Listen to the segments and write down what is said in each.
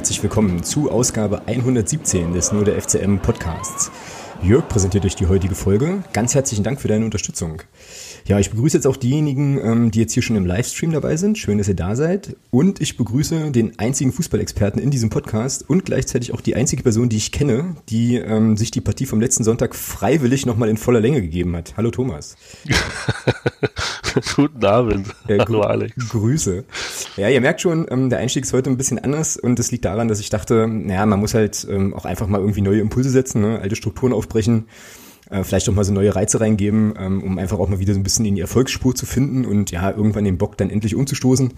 Herzlich willkommen zu Ausgabe 117 des Nur der FCM Podcasts. Jörg präsentiert euch die heutige Folge. Ganz herzlichen Dank für deine Unterstützung. Ja, ich begrüße jetzt auch diejenigen, ähm, die jetzt hier schon im Livestream dabei sind. Schön, dass ihr da seid. Und ich begrüße den einzigen Fußballexperten in diesem Podcast und gleichzeitig auch die einzige Person, die ich kenne, die ähm, sich die Partie vom letzten Sonntag freiwillig nochmal in voller Länge gegeben hat. Hallo Thomas. Guten Abend. Äh, Hallo Alex. Grüße. Ja, ihr merkt schon, ähm, der Einstieg ist heute ein bisschen anders und das liegt daran, dass ich dachte, naja, man muss halt ähm, auch einfach mal irgendwie neue Impulse setzen, ne? alte Strukturen aufbrechen äh, vielleicht auch mal so neue Reize reingeben, ähm, um einfach auch mal wieder so ein bisschen in die Erfolgsspur zu finden und ja, irgendwann den Bock dann endlich umzustoßen.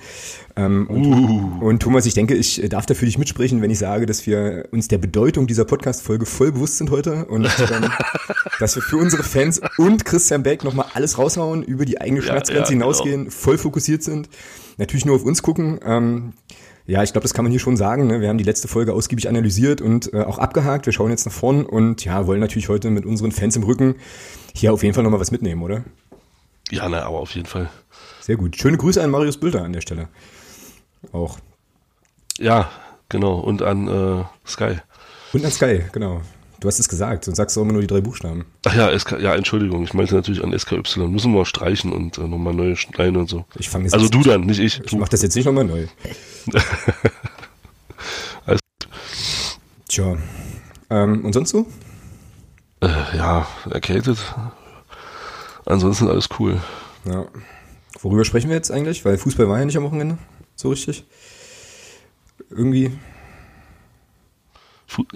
Ähm, und, uh. und Thomas, ich denke, ich darf da für dich mitsprechen, wenn ich sage, dass wir uns der Bedeutung dieser Podcast-Folge voll bewusst sind heute und ähm, dass wir für unsere Fans und Christian Beck nochmal alles raushauen, über die eigene Schmerzgrenze ja, ja, hinausgehen, genau. voll fokussiert sind, natürlich nur auf uns gucken. Ähm, ja, ich glaube, das kann man hier schon sagen. Ne? Wir haben die letzte Folge ausgiebig analysiert und äh, auch abgehakt. Wir schauen jetzt nach vorn und ja, wollen natürlich heute mit unseren Fans im Rücken hier auf jeden Fall nochmal was mitnehmen, oder? Ja, na, aber auf jeden Fall. Sehr gut. Schöne Grüße an Marius Bilder an der Stelle. Auch. Ja, genau. Und an äh, Sky. Und an Sky, genau. Du hast es gesagt, sonst sagst du immer nur die drei Buchstaben. Ach ja, SK, ja, Entschuldigung, ich meinte natürlich an SKY. Müssen wir streichen und äh, nochmal neu schneiden und so. Ich fange Also du dann, nicht ich. Ich mach das jetzt nicht nochmal neu. Tja. Ähm, und sonst so? Äh, ja, erkältet. Ansonsten alles cool. Ja. Worüber sprechen wir jetzt eigentlich? Weil Fußball war ja nicht am Wochenende. So richtig. Irgendwie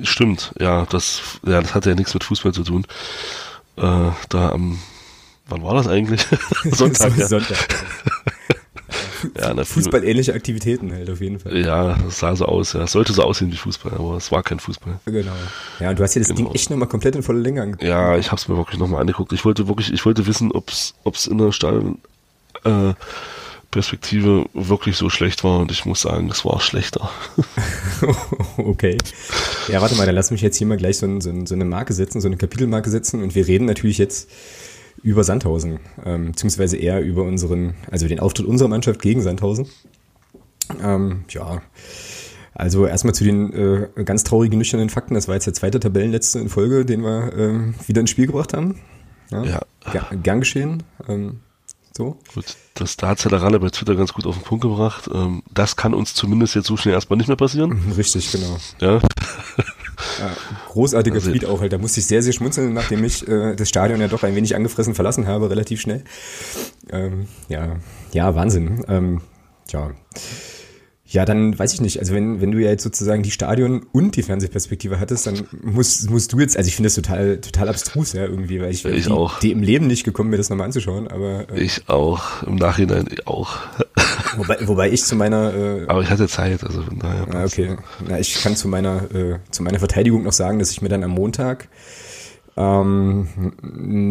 Stimmt, ja, das, ja, das hatte ja nichts mit Fußball zu tun. Äh, da am, wann war das eigentlich? Sonntag. ja. Sonntag. ja, na, Fußballähnliche Aktivitäten halt auf jeden Fall. Ja, das sah so aus, ja. Es sollte so aussehen wie Fußball, aber es war kein Fußball. Genau. Ja, und du hast ja das genau. Ding echt nochmal komplett in volle Länge angeguckt. Ja, ich hab's mir wirklich nochmal angeguckt. Ich wollte wirklich, ich wollte wissen, ob's, ob's in der Stadion, äh, Perspektive wirklich so schlecht war und ich muss sagen, es war schlechter. okay. Ja, warte mal, dann lass mich jetzt hier mal gleich so, so, so, eine Marke setzen, so eine Kapitelmarke setzen und wir reden natürlich jetzt über Sandhausen, ähm, beziehungsweise eher über unseren, also den Auftritt unserer Mannschaft gegen Sandhausen. Ähm, ja, also erstmal zu den äh, ganz traurigen, nüchternen Fakten. Das war jetzt der zweite Tabellenletzte in Folge, den wir ähm, wieder ins Spiel gebracht haben. Ja, ja. Gern, gern geschehen. Ähm, so. Gut, das, da hat Ralle bei Twitter ganz gut auf den Punkt gebracht. Ähm, das kann uns zumindest jetzt so schnell erstmal nicht mehr passieren. Richtig, genau. Ja. Ja, großartiger also, Tweet auch halt. Da musste ich sehr, sehr schmunzeln, nachdem ich äh, das Stadion ja doch ein wenig angefressen verlassen habe, relativ schnell. Ähm, ja, ja, Wahnsinn. Ähm, ja. Ja, dann weiß ich nicht. Also wenn, wenn du ja jetzt sozusagen die Stadion und die Fernsehperspektive hattest, dann musst, musst du jetzt, also ich finde das total, total abstrus, ja, irgendwie, weil ich, ich die, auch. die im Leben nicht gekommen, mir das nochmal anzuschauen, aber. Äh, ich auch, im Nachhinein auch. Wobei, wobei ich zu meiner. Äh, aber ich hatte Zeit, also von daher. Ah, okay. Na, ich kann zu meiner, äh, zu meiner Verteidigung noch sagen, dass ich mir dann am Montag ähm,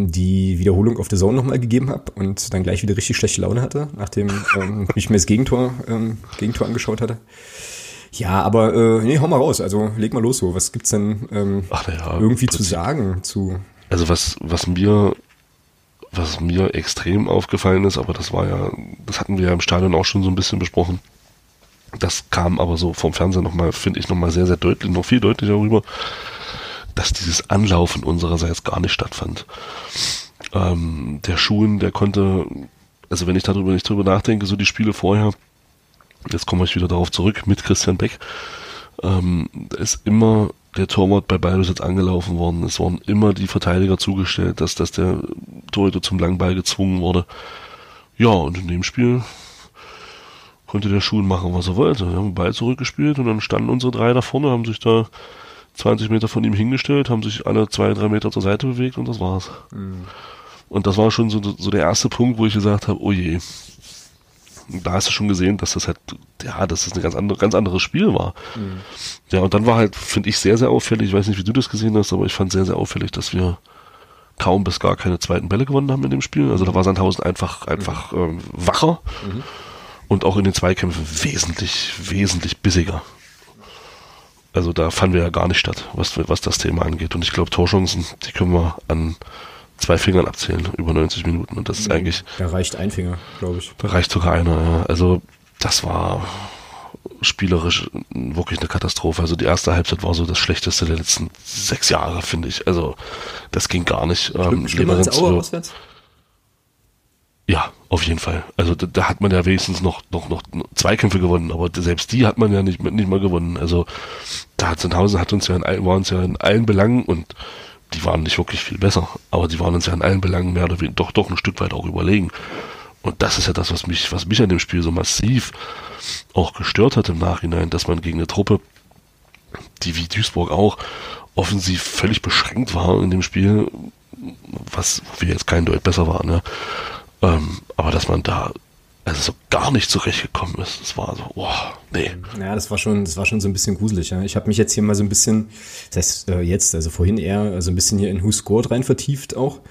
die Wiederholung auf der Zone nochmal gegeben habe und dann gleich wieder richtig schlechte Laune hatte, nachdem ähm, ich mir das Gegentor, ähm, Gegentor angeschaut hatte. Ja, aber äh, nee, hau mal raus. Also leg mal los so. Was gibt's denn ähm, Ach, ja, irgendwie zu sagen zu? Also was was mir was mir extrem aufgefallen ist, aber das war ja, das hatten wir ja im Stadion auch schon so ein bisschen besprochen. Das kam aber so vom Fernseher nochmal, finde ich, nochmal sehr, sehr deutlich, noch viel deutlicher rüber dass dieses Anlaufen unsererseits gar nicht stattfand. Ähm, der Schuhen, der konnte, also wenn ich darüber nicht drüber nachdenke, so die Spiele vorher, jetzt komme ich wieder darauf zurück mit Christian Beck, ähm, ist immer der Torwart bei Ballbesitz angelaufen worden. Es waren immer die Verteidiger zugestellt, dass, dass der Torhüter zum Langball gezwungen wurde. Ja, und in dem Spiel konnte der Schuhen machen, was er wollte. Wir haben den Ball zurückgespielt und dann standen unsere drei da vorne, haben sich da 20 Meter von ihm hingestellt, haben sich alle zwei, drei Meter zur Seite bewegt und das war's. Mhm. Und das war schon so, so der erste Punkt, wo ich gesagt habe, oh je. Da hast du schon gesehen, dass das halt, ja, dass das ein ganz, andere, ganz anderes Spiel war. Mhm. Ja, und dann war halt, finde ich, sehr, sehr auffällig, ich weiß nicht, wie du das gesehen hast, aber ich fand sehr, sehr auffällig, dass wir kaum bis gar keine zweiten Bälle gewonnen haben in dem Spiel. Also da war Sandhausen einfach, einfach mhm. ähm, wacher mhm. und auch in den Zweikämpfen wesentlich, wesentlich bissiger. Also da fanden wir ja gar nicht statt, was, was das Thema angeht. Und ich glaube, Torchancen, die können wir an zwei Fingern abzählen, über 90 Minuten. Und das ist mhm. eigentlich. Da reicht ein Finger, glaube ich. Da reicht sogar einer, ja. Also das war spielerisch wirklich eine Katastrophe. Also die erste Halbzeit war so das schlechteste der letzten sechs Jahre, finde ich. Also das ging gar nicht. Ähm, Schlimmer als Aue auswärts? Ja, auf jeden Fall. Also da, da, hat man ja wenigstens noch, noch, noch Zweikämpfe gewonnen, aber selbst die hat man ja nicht, nicht mal gewonnen. Also da hat Sandhausen hat uns ja in, war uns ja in allen Belangen und die waren nicht wirklich viel besser, aber die waren uns ja in allen Belangen mehr oder weniger doch, doch ein Stück weit auch überlegen. Und das ist ja das, was mich, was mich an dem Spiel so massiv auch gestört hat im Nachhinein, dass man gegen eine Truppe, die wie Duisburg auch offensiv völlig beschränkt war in dem Spiel, was wir jetzt kein Deut besser waren, ne? Ähm, aber dass man da also so gar nicht zurechtgekommen ist. Das war so, boah, nee. Ja, das war schon, das war schon so ein bisschen gruselig. Ja. Ich habe mich jetzt hier mal so ein bisschen, das heißt äh, jetzt, also vorhin eher so ein bisschen hier in Who Scored rein vertieft auch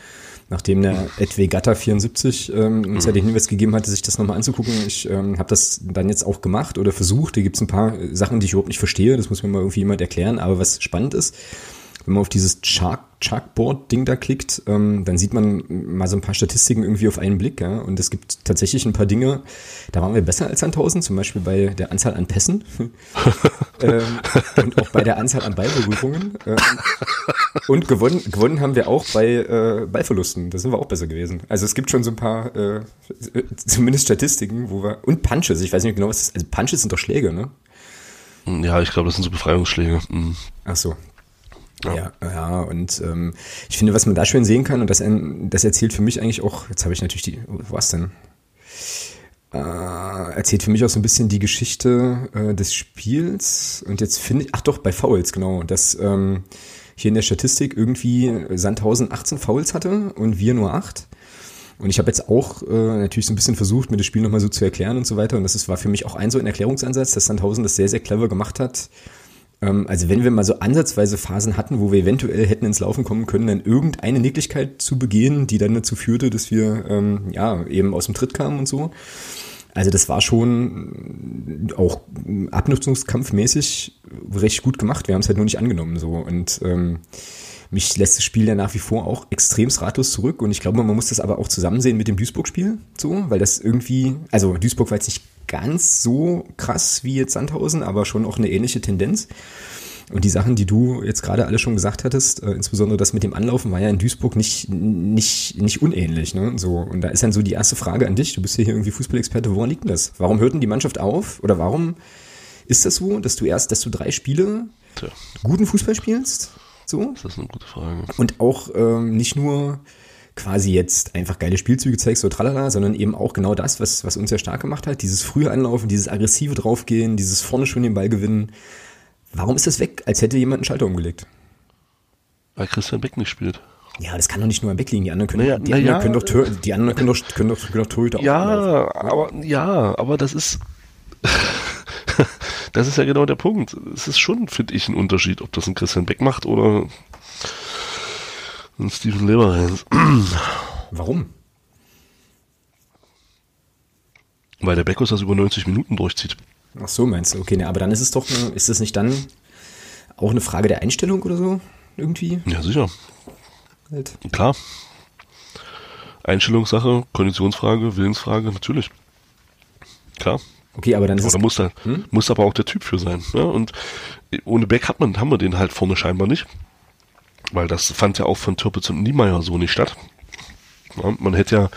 nachdem der Edway Gatter 74 ähm, uns ja den Hinweis gegeben hatte, sich das nochmal anzugucken. Ich ähm, habe das dann jetzt auch gemacht oder versucht. Hier gibt es ein paar Sachen, die ich überhaupt nicht verstehe. Das muss mir mal irgendwie jemand erklären. Aber was spannend ist, wenn man auf dieses Chart Chalkboard-Ding da klickt, ähm, dann sieht man mal so ein paar Statistiken irgendwie auf einen Blick. Ja? Und es gibt tatsächlich ein paar Dinge, da waren wir besser als 1000, zum Beispiel bei der Anzahl an Pässen ähm, und auch bei der Anzahl an Ballberührungen. Ähm, und gewonnen, gewonnen haben wir auch bei äh, Ballverlusten. Da sind wir auch besser gewesen. Also es gibt schon so ein paar, äh, zumindest Statistiken, wo wir. Und Punches, ich weiß nicht genau, was das ist. Also Punches sind doch Schläge, ne? Ja, ich glaube, das sind so Befreiungsschläge. Mhm. Ach so, ja. ja, und ähm, ich finde, was man da schön sehen kann, und das, das erzählt für mich eigentlich auch, jetzt habe ich natürlich die, was denn? Äh, erzählt für mich auch so ein bisschen die Geschichte äh, des Spiels. Und jetzt finde ich, ach doch, bei Fouls, genau, dass ähm, hier in der Statistik irgendwie Sandhausen 18 Fouls hatte und wir nur 8. Und ich habe jetzt auch äh, natürlich so ein bisschen versucht, mir das Spiel nochmal so zu erklären und so weiter. Und das ist, war für mich auch ein so ein Erklärungsansatz, dass Sandhausen das sehr, sehr clever gemacht hat, also wenn wir mal so ansatzweise Phasen hatten, wo wir eventuell hätten ins Laufen kommen können, dann irgendeine Nicklichkeit zu begehen, die dann dazu führte, dass wir ähm, ja eben aus dem Tritt kamen und so. Also das war schon auch abnutzungskampfmäßig recht gut gemacht. Wir haben es halt nur nicht angenommen so und ähm, mich lässt das Spiel ja nach wie vor auch extremst ratlos zurück und ich glaube, man muss das aber auch zusammen sehen mit dem Duisburg-Spiel, so, weil das irgendwie, also Duisburg war jetzt nicht ganz so krass wie jetzt Sandhausen, aber schon auch eine ähnliche Tendenz. Und die Sachen, die du jetzt gerade alle schon gesagt hattest, äh, insbesondere das mit dem Anlaufen, war ja in Duisburg nicht, nicht, nicht unähnlich. Ne? So, und da ist dann so die erste Frage an dich, du bist ja hier irgendwie Fußballexperte, woran liegt denn das? Warum hört denn die Mannschaft auf? Oder warum ist das so, dass du erst, dass du drei Spiele guten Fußball spielst? So? Das ist eine gute Frage. Und auch ähm, nicht nur quasi jetzt einfach geile Spielzüge zeigst, so tralala, sondern eben auch genau das, was, was uns ja stark gemacht hat, dieses frühe Anlaufen, dieses aggressive draufgehen, dieses vorne schon den Ball gewinnen. Warum ist das weg, als hätte jemand einen Schalter umgelegt? Weil Christian Beck nicht spielt. Ja, das kann doch nicht nur am Beck liegen. Die anderen können, naja, die, anderen ja, können doch, die anderen können doch, können doch, können doch Torhüter Ja, aber, ja, aber das ist, das ist ja genau der Punkt. Es ist schon, finde ich, ein Unterschied, ob das ein Christian Beck macht oder ein Steven Leberhans. Warum? Weil der Beckus das über 90 Minuten durchzieht. Ach so, meinst du? Okay, ne, aber dann ist es doch, ist das nicht dann auch eine Frage der Einstellung oder so? Irgendwie? Ja, sicher. Halt. Klar. Einstellungssache, Konditionsfrage, Willensfrage, natürlich. Klar. Okay, aber dann ist Oder es. Muss, da, hm? muss aber auch der Typ für sein. Ja? Und ohne Beck hat man, haben wir den halt vorne scheinbar nicht. Weil das fand ja auch von Türpitz und Niemeyer so nicht statt. Ja, man hätte ja,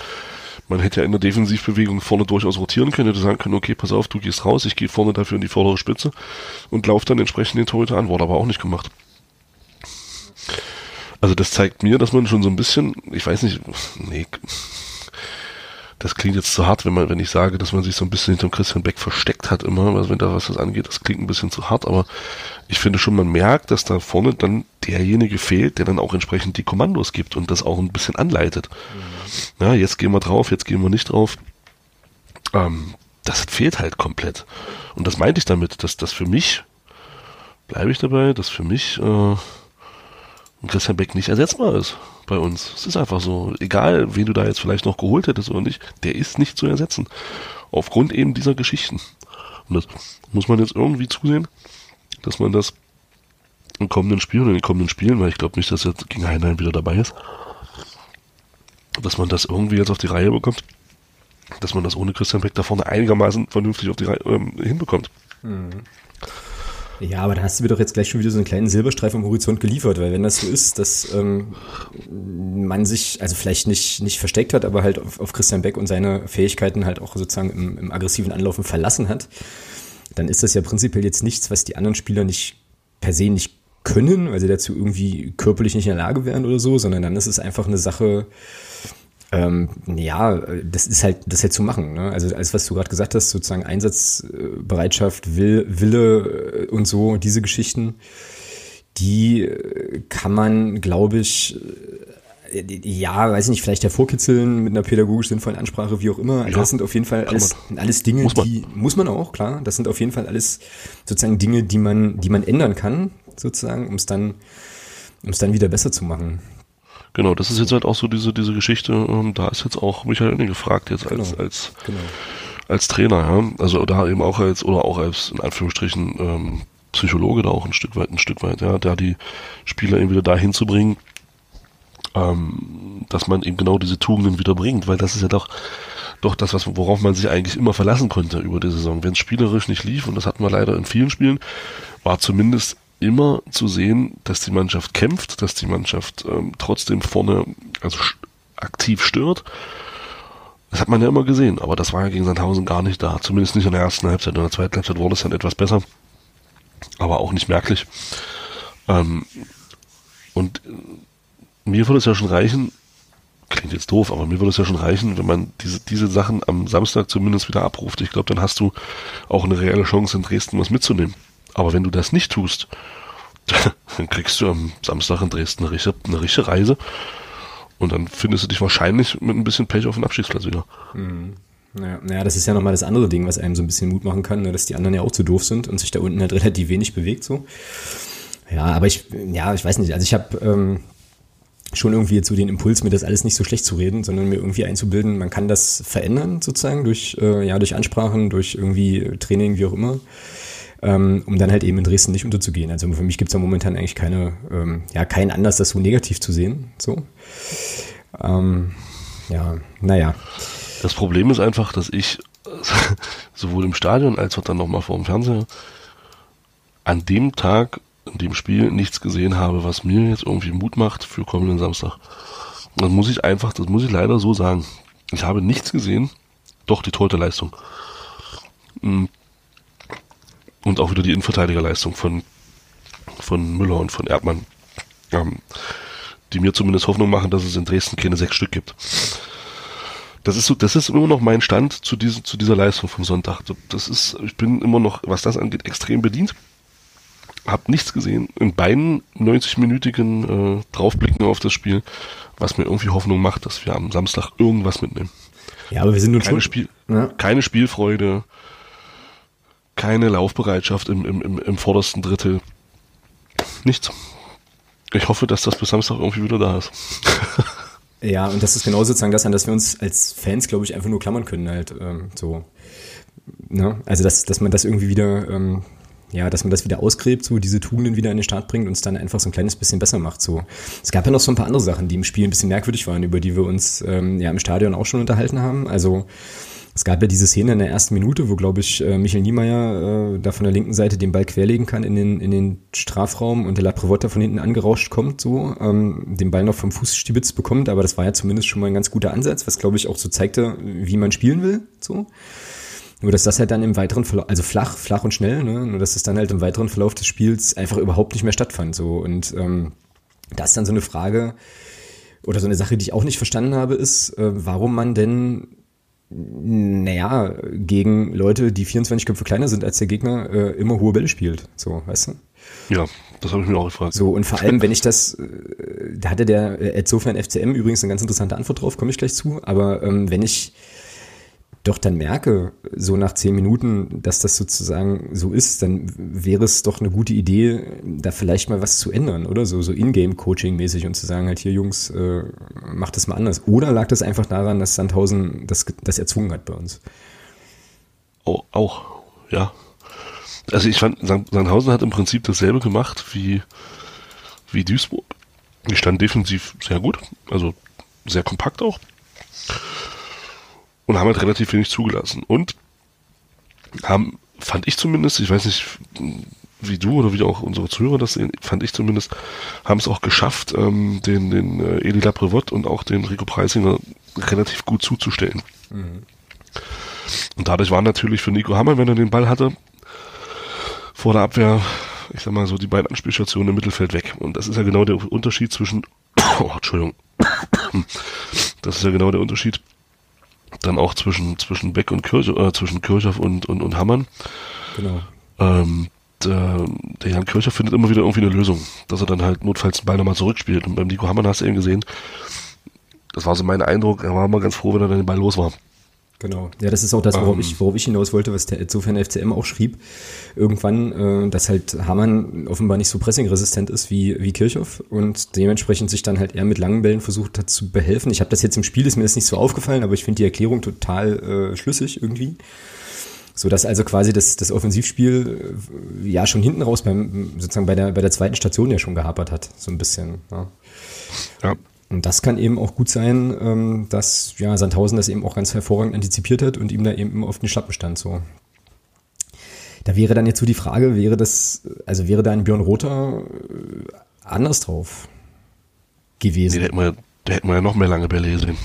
man hätte ja in der Defensivbewegung vorne durchaus rotieren können, hätte sagen können, okay, pass auf, du gehst raus, ich gehe vorne dafür in die vordere Spitze und laufe dann entsprechend den Torhüter an, wurde aber auch nicht gemacht. Also das zeigt mir, dass man schon so ein bisschen, ich weiß nicht, nee, das klingt jetzt zu hart, wenn man, wenn ich sage, dass man sich so ein bisschen hinter Christian Beck versteckt hat immer, also wenn da was das angeht, das klingt ein bisschen zu hart, aber ich finde schon, man merkt, dass da vorne dann derjenige fehlt, der dann auch entsprechend die Kommandos gibt und das auch ein bisschen anleitet. Mhm. Ja, jetzt gehen wir drauf, jetzt gehen wir nicht drauf. Ähm, das fehlt halt komplett. Und das meinte ich damit, dass das für mich, bleibe ich dabei, dass für mich äh, Christian Beck nicht ersetzbar ist bei uns. Es ist einfach so. Egal, wen du da jetzt vielleicht noch geholt hättest oder nicht, der ist nicht zu ersetzen. Aufgrund eben dieser Geschichten. Und das muss man jetzt irgendwie zusehen, dass man das im kommenden Spiel oder in den kommenden Spielen, weil ich glaube nicht, dass jetzt gegen Heinlein wieder dabei ist, dass man das irgendwie jetzt auf die Reihe bekommt, dass man das ohne Christian Beck da vorne einigermaßen vernünftig auf die Reihe ähm, hinbekommt. Mhm. Ja, aber da hast du mir doch jetzt gleich schon wieder so einen kleinen Silberstreif am Horizont geliefert, weil wenn das so ist, dass ähm, man sich, also vielleicht nicht, nicht versteckt hat, aber halt auf, auf Christian Beck und seine Fähigkeiten halt auch sozusagen im, im aggressiven Anlaufen verlassen hat, dann ist das ja prinzipiell jetzt nichts, was die anderen Spieler nicht per se nicht können, weil sie dazu irgendwie körperlich nicht in der Lage wären oder so, sondern dann ist es einfach eine Sache, ähm, ja, das ist halt, das halt zu machen. Ne? Also alles, was du gerade gesagt hast, sozusagen Einsatzbereitschaft, Will, Wille äh, und so, diese Geschichten, die äh, kann man, glaube ich, äh, ja, weiß ich nicht, vielleicht hervorkitzeln mit einer pädagogisch sinnvollen Ansprache, wie auch immer. Also ja, das sind auf jeden Fall alles, alles Dinge, muss die muss man auch, klar. Das sind auf jeden Fall alles sozusagen Dinge, die man, die man ändern kann, sozusagen, um es dann, um es dann wieder besser zu machen. Genau, das ist jetzt halt auch so diese, diese Geschichte, ähm, da ist jetzt auch Michael Ende gefragt jetzt als, genau. als, genau. als Trainer, ja. Also da eben auch als, oder auch als, in Anführungsstrichen, ähm, Psychologe da auch ein Stück weit, ein Stück weit, ja, da die Spieler eben wieder dahin zu bringen, ähm, dass man eben genau diese Tugenden wieder bringt, weil das ist ja doch, doch das, was, worauf man sich eigentlich immer verlassen konnte über die Saison. Wenn es spielerisch nicht lief, und das hatten wir leider in vielen Spielen, war zumindest immer zu sehen, dass die Mannschaft kämpft, dass die Mannschaft ähm, trotzdem vorne also aktiv stört. Das hat man ja immer gesehen, aber das war ja gegen Sandhausen gar nicht da. Zumindest nicht in der ersten Halbzeit. In der zweiten Halbzeit wurde es dann etwas besser, aber auch nicht merklich. Ähm, und mir würde es ja schon reichen, klingt jetzt doof, aber mir würde es ja schon reichen, wenn man diese, diese Sachen am Samstag zumindest wieder abruft. Ich glaube, dann hast du auch eine reelle Chance in Dresden was mitzunehmen. Aber wenn du das nicht tust, dann kriegst du am Samstag in Dresden eine richtige, eine richtige Reise und dann findest du dich wahrscheinlich mit ein bisschen Pech auf den Abstiegsplatz wieder. Mhm. Naja, naja, das ist ja nochmal das andere Ding, was einem so ein bisschen Mut machen kann, ne, dass die anderen ja auch zu doof sind und sich da unten halt relativ wenig bewegt so. Ja, aber ich, ja, ich weiß nicht, also ich habe ähm, schon irgendwie jetzt so den Impuls, mir das alles nicht so schlecht zu reden, sondern mir irgendwie einzubilden, man kann das verändern sozusagen durch, äh, ja, durch Ansprachen, durch irgendwie Training, wie auch immer ähm, um dann halt eben in Dresden nicht unterzugehen. Also für mich gibt es ja momentan eigentlich keine, ähm, ja, keinen Anlass, das so negativ zu sehen. So. Ähm, ja, naja. Das Problem ist einfach, dass ich sowohl im Stadion als auch dann nochmal vor dem Fernseher an dem Tag, in dem Spiel, nichts gesehen habe, was mir jetzt irgendwie Mut macht für kommenden Samstag. Das muss ich einfach, das muss ich leider so sagen. Ich habe nichts gesehen, doch die Torhüterleistung. Hm, und auch wieder die Innenverteidigerleistung von, von Müller und von Erdmann, ähm, die mir zumindest Hoffnung machen, dass es in Dresden keine sechs Stück gibt. Das ist so, das ist immer noch mein Stand zu, diesem, zu dieser Leistung vom Sonntag. Das ist, ich bin immer noch, was das angeht, extrem bedient. Hab nichts gesehen in beiden 90-minütigen äh, Draufblicken auf das Spiel, was mir irgendwie Hoffnung macht, dass wir am Samstag irgendwas mitnehmen. Ja, aber wir sind nun keine schon. Spiel, ja. Keine Spielfreude, keine Laufbereitschaft im, im, im, im vordersten Drittel. Nichts. Ich hoffe, dass das bis Samstag irgendwie wieder da ist. ja, und das ist genau sozusagen das, an das wir uns als Fans, glaube ich, einfach nur klammern können, halt ähm, so. Ne? Also, dass, dass man das irgendwie wieder, ähm, ja, dass man das wieder ausgräbt, so diese Tugenden wieder in den Start bringt und es dann einfach so ein kleines bisschen besser macht. So. Es gab ja noch so ein paar andere Sachen, die im Spiel ein bisschen merkwürdig waren, über die wir uns ähm, ja im Stadion auch schon unterhalten haben. Also es gab ja diese Szene in der ersten Minute, wo, glaube ich, äh, Michael Niemeyer äh, da von der linken Seite den Ball querlegen kann in den, in den Strafraum und der Laprevotta von hinten angerauscht kommt, so, ähm, den Ball noch vom Fußstibitz bekommt, aber das war ja zumindest schon mal ein ganz guter Ansatz, was, glaube ich, auch so zeigte, wie man spielen will, so. Nur, dass das halt dann im weiteren Verlauf, also flach, flach und schnell, ne? nur dass es dann halt im weiteren Verlauf des Spiels einfach überhaupt nicht mehr stattfand, so. Und ähm, da ist dann so eine Frage, oder so eine Sache, die ich auch nicht verstanden habe, ist, äh, warum man denn naja, gegen Leute, die 24 Köpfe kleiner sind als der Gegner, äh, immer hohe Bälle spielt. So, weißt du? Ja, das habe ich mir auch gefragt. So, und vor allem, wenn ich das, äh, da hatte der äh, insofern FCM übrigens eine ganz interessante Antwort drauf, komme ich gleich zu, aber ähm, wenn ich doch dann merke, so nach zehn Minuten, dass das sozusagen so ist, dann wäre es doch eine gute Idee, da vielleicht mal was zu ändern, oder? So, so Ingame-Coaching-mäßig und zu sagen, halt hier, Jungs, äh, macht das mal anders. Oder lag das einfach daran, dass Sandhausen das, das erzwungen hat bei uns? Oh, auch, ja. Also ich fand, Sandhausen hat im Prinzip dasselbe gemacht wie, wie Duisburg. Die stand defensiv sehr gut, also sehr kompakt auch und haben halt relativ wenig zugelassen und haben fand ich zumindest, ich weiß nicht, wie du oder wie auch unsere Zuhörer das sehen, fand ich zumindest, haben es auch geschafft, ähm, den, den äh, Eli Laprevot und auch den Rico Preisinger relativ gut zuzustellen. Mhm. Und dadurch war natürlich für Nico Hammer, wenn er den Ball hatte, vor der Abwehr, ich sag mal so, die beiden Anspielstationen im Mittelfeld weg. Und das ist ja genau der Unterschied zwischen, oh, Entschuldigung, das ist ja genau der Unterschied dann auch zwischen, zwischen Beck und Kirchhoff, äh, zwischen Kirchhoff und, und, und Hammann. Genau. Ähm, der, der Jan Kircher findet immer wieder irgendwie eine Lösung, dass er dann halt notfalls den Ball nochmal zurückspielt. Und beim Nico Hammann hast du eben gesehen, das war so mein Eindruck, er war immer ganz froh, wenn er dann den Ball los war. Genau. Ja, das ist auch das, worauf, ähm, ich, worauf ich hinaus wollte, was der insofern FCM auch schrieb. Irgendwann, äh, dass halt Hamann offenbar nicht so pressingresistent ist wie, wie Kirchhoff und dementsprechend sich dann halt eher mit langen Bällen versucht hat zu behelfen. Ich habe das jetzt im Spiel, ist mir das nicht so aufgefallen, aber ich finde die Erklärung total äh, schlüssig irgendwie. So dass also quasi das, das Offensivspiel äh, ja schon hinten raus beim, sozusagen bei der, bei der zweiten Station ja schon gehapert hat, so ein bisschen. Ja. ja. Und das kann eben auch gut sein, ähm, dass ja, Sandhausen das eben auch ganz hervorragend antizipiert hat und ihm da eben auf den Schlappen stand. So. Da wäre dann jetzt so die Frage, wäre das, also wäre da ein Björn Rother äh, anders drauf gewesen? Nee, da hätten wir, da hätten wir ja noch mehr lange Bälle gesehen.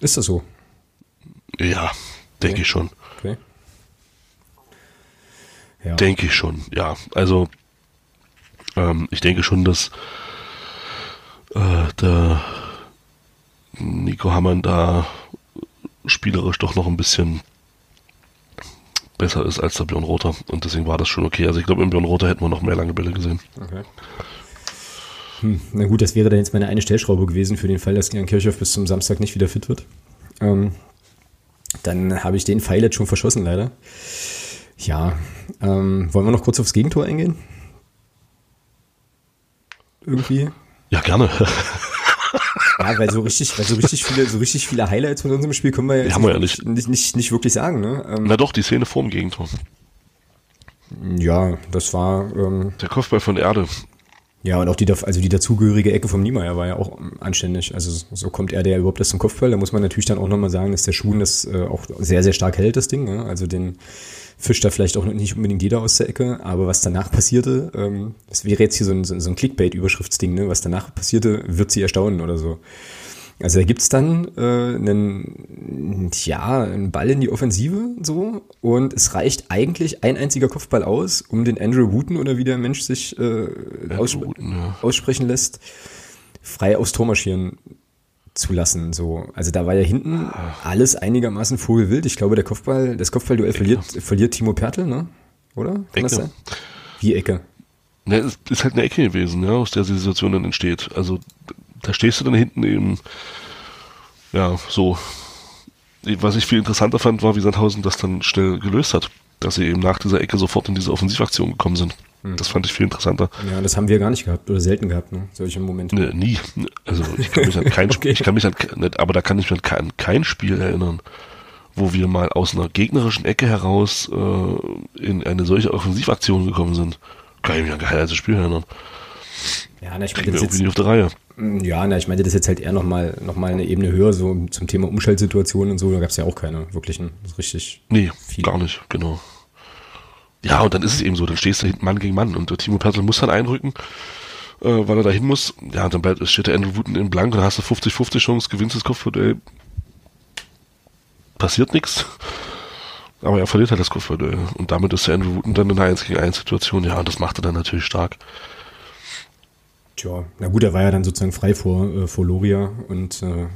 Ist das so? Ja, denke okay. ich schon. Okay. Ja. Denke ich schon, ja. Also, ähm, ich denke schon, dass äh, der Nico Hammann da spielerisch doch noch ein bisschen besser ist als der Björn Rother. Und deswegen war das schon okay. Also ich glaube, im Björn Rother hätten wir noch mehr lange Bälle gesehen. Okay. Hm, na gut, das wäre dann jetzt meine eine Stellschraube gewesen für den Fall, dass Jan Kirchhoff bis zum Samstag nicht wieder fit wird. Ähm, dann habe ich den Pfeil jetzt schon verschossen, leider. Ja, ähm, wollen wir noch kurz aufs Gegentor eingehen? Irgendwie? Ja, gerne. Ja, weil so richtig, weil so richtig viele, so richtig viele Highlights von unserem Spiel können wir jetzt haben wir ja nicht. Nicht, nicht, nicht wirklich sagen, ne? Ähm, Na doch, die Szene vorm Gegentor. Ja, das war ähm, der Kopfball von Erde. Ja, und auch die, also die dazugehörige Ecke vom Niemeyer war ja auch anständig. Also so kommt er der überhaupt erst zum Kopfball. Da muss man natürlich dann auch nochmal sagen, dass der Schuhen das äh, auch sehr, sehr stark hält, das Ding. Ne? Also den fischt da vielleicht auch nicht unbedingt jeder aus der Ecke, aber was danach passierte, ähm, das wäre jetzt hier so ein, so ein Clickbait-Überschriftsding, ne? was danach passierte, wird sie erstaunen oder so. Also da gibt's dann äh, einen, ja, einen Ball in die Offensive so und es reicht eigentlich ein einziger Kopfball aus, um den Andrew Wooten oder wie der Mensch sich äh, aussp Wooten, ja. aussprechen lässt, frei aufs Tor marschieren zu lassen. So. Also da war ja hinten alles einigermaßen vogelwild. Ich glaube, der Kopfball, das Kopfballduell verliert, verliert Timo Pertl, ne? Oder? Kann Ecke. das sein? Wie Ecke? Ne, es ist halt eine Ecke gewesen, ja, aus der die Situation dann entsteht. Also da stehst du dann hinten eben, ja, so. Was ich viel interessanter fand, war, wie Sandhausen das dann schnell gelöst hat. Dass sie eben nach dieser Ecke sofort in diese Offensivaktion gekommen sind. Hm. Das fand ich viel interessanter. Ja, das haben wir gar nicht gehabt oder selten gehabt, ne? solche Momente. Nee, nie. Also ich kann mich an kein okay. ich kann mich an, aber da kann ich mich an kein, Spiel erinnern, wo wir mal aus einer gegnerischen Ecke heraus äh, in eine solche Offensivaktion gekommen sind. Kann ich mich an kein einziges Spiel erinnern. Ja, na, ich meine, das jetzt, auf der Reihe. Hm, ja, na, ich meine, das jetzt halt eher nochmal noch mal eine Ebene höher, so zum Thema Umschaltsituationen und so, da gab es ja auch keine wirklichen, richtig. Nee, viel. gar nicht, genau. Ja, und dann ist es eben so, dann stehst du hinten Mann gegen Mann und der Timo Pertl muss dann einrücken, äh, weil er da hin muss. Ja, und dann steht der Andrew Wooten in Blank und dann hast du 50-50 Chance, gewinnst das Kopfballduell. Passiert nichts. Aber er verliert halt das Kopfballduell. Und damit ist der Andrew Wooten dann in einer 1 gegen 1 Situation. Ja, und das macht er dann natürlich stark. Tja, na gut, er war ja dann sozusagen frei vor, äh, vor Loria und äh,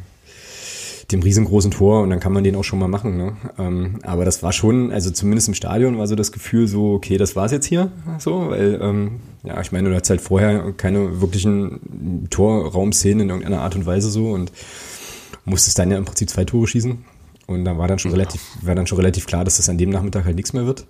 dem riesengroßen Tor und dann kann man den auch schon mal machen. Ne? Ähm, aber das war schon, also zumindest im Stadion war so das Gefühl so, okay, das war's jetzt hier, so, weil ähm, ja, ich meine, du hattest halt vorher keine wirklichen Torraumszenen in irgendeiner Art und Weise so und musstest dann ja im Prinzip zwei Tore schießen und da war dann schon ja. relativ, war dann schon relativ klar, dass das an dem Nachmittag halt nichts mehr wird.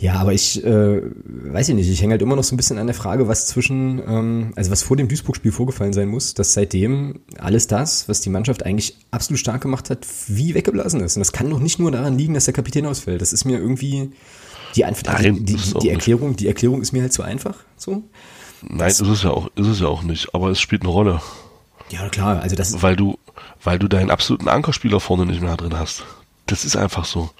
Ja, aber ich äh, weiß ich nicht, ich hänge halt immer noch so ein bisschen an der Frage, was zwischen, ähm, also was vor dem Duisburg-Spiel vorgefallen sein muss, dass seitdem alles das, was die Mannschaft eigentlich absolut stark gemacht hat, wie weggeblasen ist. Und das kann doch nicht nur daran liegen, dass der Kapitän ausfällt. Das ist mir irgendwie die, Einf Nein, die, die, die Erklärung, die Erklärung ist mir halt zu einfach. So. Nein, das, ist es ja auch, ist es ja auch nicht, aber es spielt eine Rolle. Ja, klar, also das. Weil du, weil du deinen absoluten Ankerspieler vorne nicht mehr drin hast. Das ist einfach so.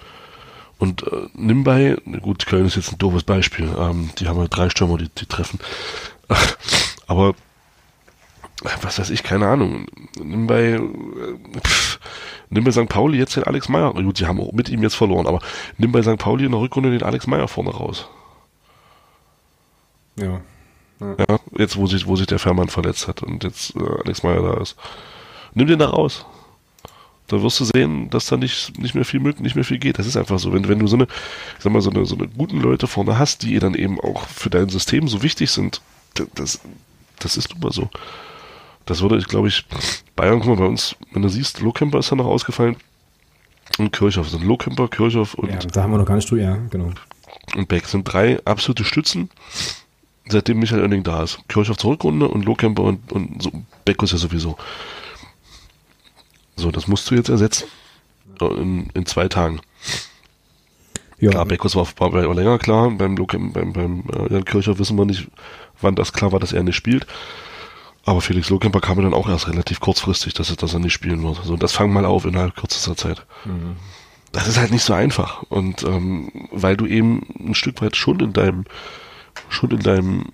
Und äh, nimm bei, gut, Köln ist jetzt ein doofes Beispiel, ähm, die haben ja drei Stürmer, die, die treffen. Aber was weiß ich, keine Ahnung. Nimm bei, äh, pff, nimm bei St. Pauli jetzt den Alex Meyer. Gut, die haben auch mit ihm jetzt verloren, aber nimm bei St. Pauli in der Rückrunde den Alex Meyer vorne raus. Ja. Ja, ja jetzt wo sich, wo sich der Fährmann verletzt hat und jetzt äh, Alex Meyer da ist. Nimm den da raus. Da wirst du sehen, dass da nicht, nicht mehr viel möglich, nicht mehr viel geht. Das ist einfach so. Wenn, wenn du so eine, ich sag mal, so eine, so eine guten Leute vorne hast, die dann eben auch für dein System so wichtig sind, das, das ist immer so. Das würde ich, glaube ich, Bayern, guck mal, bei uns, wenn du siehst, Lohkemper ist ja noch ausgefallen und Kirchhoff sind Lohkemper, Kirchhoff und. Ja, da haben wir noch gar nicht drüber, ja, genau. Und Beck sind drei absolute Stützen, seitdem Michael Oenning da ist. Kirchhoff zur Rückrunde und Lohkemper und, und so, Beck ist ja sowieso. So, das musst du jetzt ersetzen. In, in zwei Tagen. Ja. Klar, Beckus war, war, war länger klar. Beim, beim, beim, beim äh, Jan Kircher wissen wir nicht, wann das klar war, dass er nicht spielt. Aber Felix Lohkemper kam dann auch erst relativ kurzfristig, dass, er, dass er nicht spielen wird. So, das fang mal auf innerhalb kürzester Zeit. Mhm. Das ist halt nicht so einfach. Und ähm, weil du eben ein Stück weit schon in deinem, schon in deinem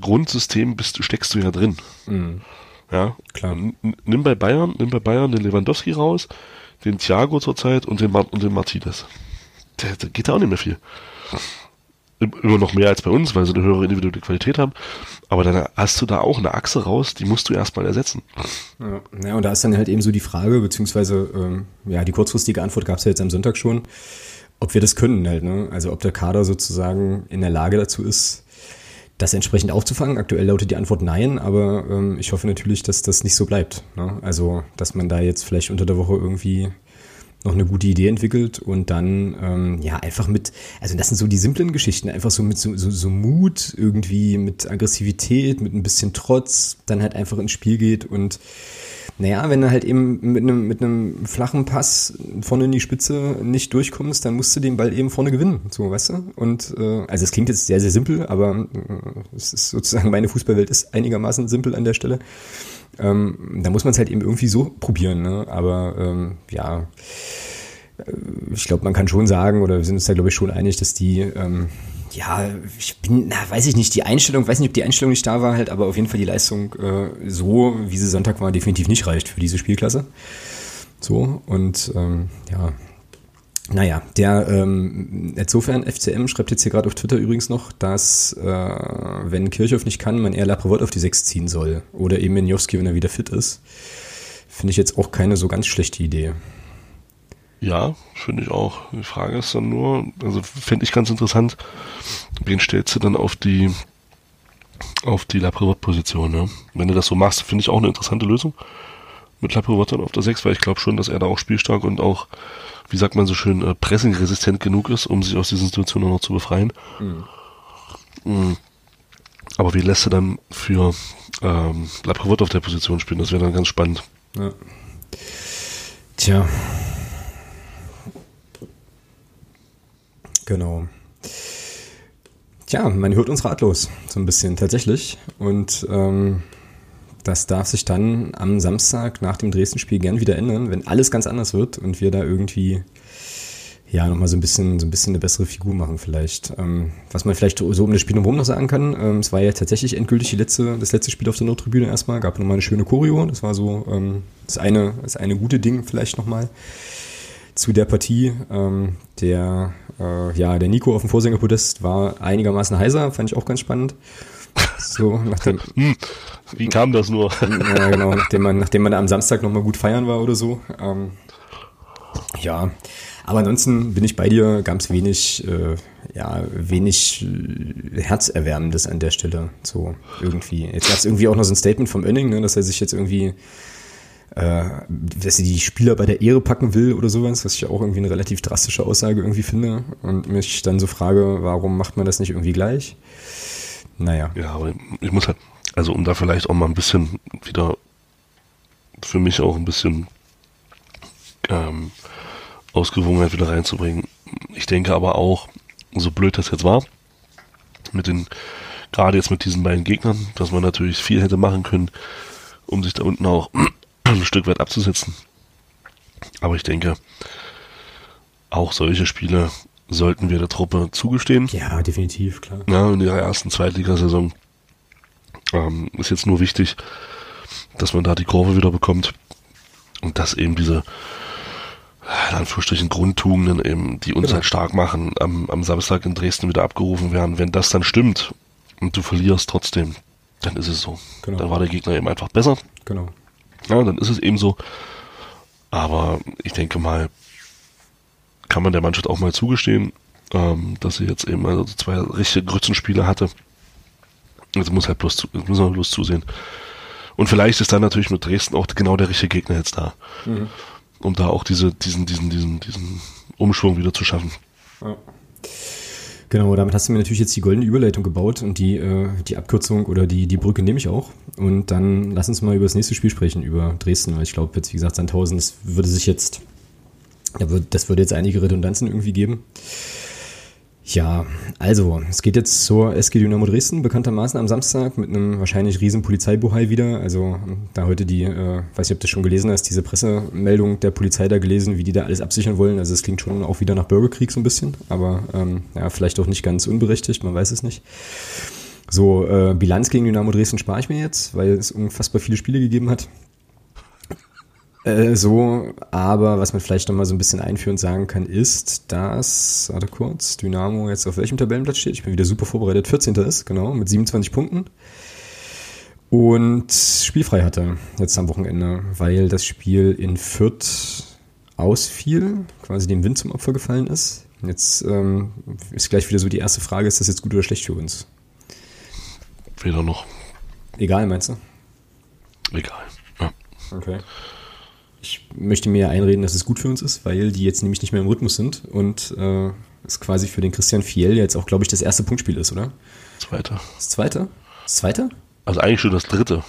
Grundsystem bist, steckst du ja drin. Mhm. Ja, klar. Nimm bei Bayern, nimm bei Bayern den Lewandowski raus, den Thiago zurzeit und den, und den Martinez. Der, der geht da auch nicht mehr viel immer noch mehr als bei uns, weil sie eine höhere individuelle Qualität haben. Aber dann hast du da auch eine Achse raus, die musst du erstmal ersetzen. Ja, ja, und da ist dann halt eben so die Frage, beziehungsweise ähm, ja, die kurzfristige Antwort gab es ja jetzt am Sonntag schon, ob wir das können halt, ne? Also ob der Kader sozusagen in der Lage dazu ist, das entsprechend aufzufangen. Aktuell lautet die Antwort nein, aber ähm, ich hoffe natürlich, dass das nicht so bleibt. Ne? Also, dass man da jetzt vielleicht unter der Woche irgendwie noch eine gute Idee entwickelt und dann ähm, ja einfach mit, also das sind so die simplen Geschichten, einfach so mit so, so, so Mut irgendwie, mit Aggressivität, mit ein bisschen Trotz, dann halt einfach ins Spiel geht und naja, wenn du halt eben mit einem, mit einem flachen Pass vorne in die Spitze nicht durchkommst, dann musst du den Ball eben vorne gewinnen, so, weißt du? Und äh, also es klingt jetzt sehr, sehr simpel, aber äh, es ist sozusagen, meine Fußballwelt ist einigermaßen simpel an der Stelle. Ähm, da muss man es halt eben irgendwie so probieren. Ne? Aber ähm, ja, äh, ich glaube, man kann schon sagen, oder wir sind uns da, glaube ich, schon einig, dass die, ähm, ja, ich bin, na, weiß ich nicht, die Einstellung, weiß nicht, ob die Einstellung nicht da war, halt, aber auf jeden Fall die Leistung äh, so, wie sie Sonntag war, definitiv nicht reicht für diese Spielklasse. So, und ähm, ja, naja, der ähm, insofern FCM schreibt jetzt hier gerade auf Twitter übrigens noch, dass äh, wenn Kirchhoff nicht kann, man eher Laprovot auf die 6 ziehen soll. Oder eben Minjowski, wenn er wieder fit ist. Finde ich jetzt auch keine so ganz schlechte Idee. Ja, finde ich auch. Die Frage ist dann nur, also fände ich ganz interessant, wen stellst du dann auf die auf die Laprovot-Position, ne? Wenn du das so machst, finde ich auch eine interessante Lösung mit Laprovot dann auf der 6, weil ich glaube schon, dass er da auch spielstark und auch wie sagt man so schön, äh, pressingresistent genug ist, um sich aus diesen Situationen noch zu befreien. Mhm. Mhm. Aber wie lässt er dann für ähm, Laprovot auf der Position spielen? Das wäre dann ganz spannend. Ja. Tja. Genau. Tja, man hört uns ratlos, so ein bisschen tatsächlich. Und ähm, das darf sich dann am Samstag nach dem Dresden-Spiel gern wieder ändern, wenn alles ganz anders wird und wir da irgendwie ja nochmal so ein bisschen so ein bisschen eine bessere Figur machen vielleicht. Ähm, was man vielleicht so um das Spiel drumherum noch sagen kann, ähm, es war ja tatsächlich endgültig die letzte, das letzte Spiel auf der Nordtribüne erstmal, gab nochmal eine schöne Choreo, das war so ähm, das eine, das eine gute Ding vielleicht nochmal zu der Partie. Ähm, der, äh, ja, der Nico auf dem Vorsängerpodest war einigermaßen heiser, fand ich auch ganz spannend. So, nachdem. Hm, wie kam das nur? ja, genau, nachdem man, nachdem man am Samstag nochmal gut feiern war oder so. Ähm, ja, aber ansonsten bin ich bei dir, ganz wenig, äh, ja, wenig äh, Herzerwärmendes an der Stelle. So irgendwie. Jetzt gab es irgendwie auch noch so ein Statement vom Önning, ne, dass er sich jetzt irgendwie äh, dass sie die Spieler bei der Ehre packen will oder sowas, was ich auch irgendwie eine relativ drastische Aussage irgendwie finde und mich dann so frage, warum macht man das nicht irgendwie gleich? Naja. Ja, aber ich muss halt, also um da vielleicht auch mal ein bisschen wieder für mich auch ein bisschen ähm, Ausgewogenheit wieder reinzubringen. Ich denke aber auch, so blöd das jetzt war, mit den, gerade jetzt mit diesen beiden Gegnern, dass man natürlich viel hätte machen können, um sich da unten auch ein Stück weit abzusetzen. Aber ich denke, auch solche Spiele sollten wir der Truppe zugestehen. Ja, definitiv, klar. Ja, in ihrer ersten Zweitligasaison ähm, ist jetzt nur wichtig, dass man da die Kurve wieder bekommt und dass eben diese in Anführungsstrichen Grundtugenden eben, die uns Genau. halt stark machen, am, am Samstag in Dresden wieder abgerufen werden. Wenn das dann stimmt und du verlierst trotzdem, dann ist es so. Genau. Dann war der Gegner eben einfach besser. Genau. Ja, dann ist es eben so. Aber ich denke mal, kann man der Mannschaft auch mal zugestehen, ähm, dass sie jetzt eben also zwei richtige Grützenspiele hatte. Jetzt muss halt bloß, zu, jetzt müssen wir bloß zusehen. Und vielleicht ist dann natürlich mit Dresden auch genau der richtige Gegner jetzt da. Um da auch diese, diesen, diesen, diesen, diesen Umschwung wieder zu schaffen. Ja. Genau, damit hast du mir natürlich jetzt die goldene Überleitung gebaut und die, äh, die Abkürzung oder die, die Brücke nehme ich auch. Und dann lass uns mal über das nächste Spiel sprechen, über Dresden, weil ich glaube jetzt, wie gesagt, Sandhausen, das würde sich jetzt, das würde jetzt einige Redundanzen irgendwie geben. Ja, also, es geht jetzt zur SG Dynamo Dresden, bekanntermaßen am Samstag mit einem wahrscheinlich riesen Polizeibuhai wieder. Also, da heute die, äh, weiß nicht, ob du schon gelesen hast, diese Pressemeldung der Polizei da gelesen, wie die da alles absichern wollen. Also, es klingt schon auch wieder nach Bürgerkrieg so ein bisschen, aber ähm, ja, vielleicht auch nicht ganz unberechtigt, man weiß es nicht. So, äh, Bilanz gegen Dynamo Dresden spare ich mir jetzt, weil es unfassbar viele Spiele gegeben hat. Äh, so, aber was man vielleicht noch mal so ein bisschen einführend sagen kann, ist, dass, warte kurz, Dynamo jetzt auf welchem Tabellenplatz steht? Ich bin wieder super vorbereitet, 14. ist, genau, mit 27 Punkten. Und spielfrei hatte jetzt am Wochenende, weil das Spiel in Fürth ausfiel, quasi dem Wind zum Opfer gefallen ist. Jetzt ähm, ist gleich wieder so die erste Frage, ist das jetzt gut oder schlecht für uns? Weder noch. Egal, meinst du? Egal. Ja. Okay. Ich möchte mir einreden, dass es gut für uns ist, weil die jetzt nämlich nicht mehr im Rhythmus sind und äh, es quasi für den Christian Fiel jetzt auch, glaube ich, das erste Punktspiel ist, oder? Zweiter. Das zweite? Das zweite? Also eigentlich schon das dritte.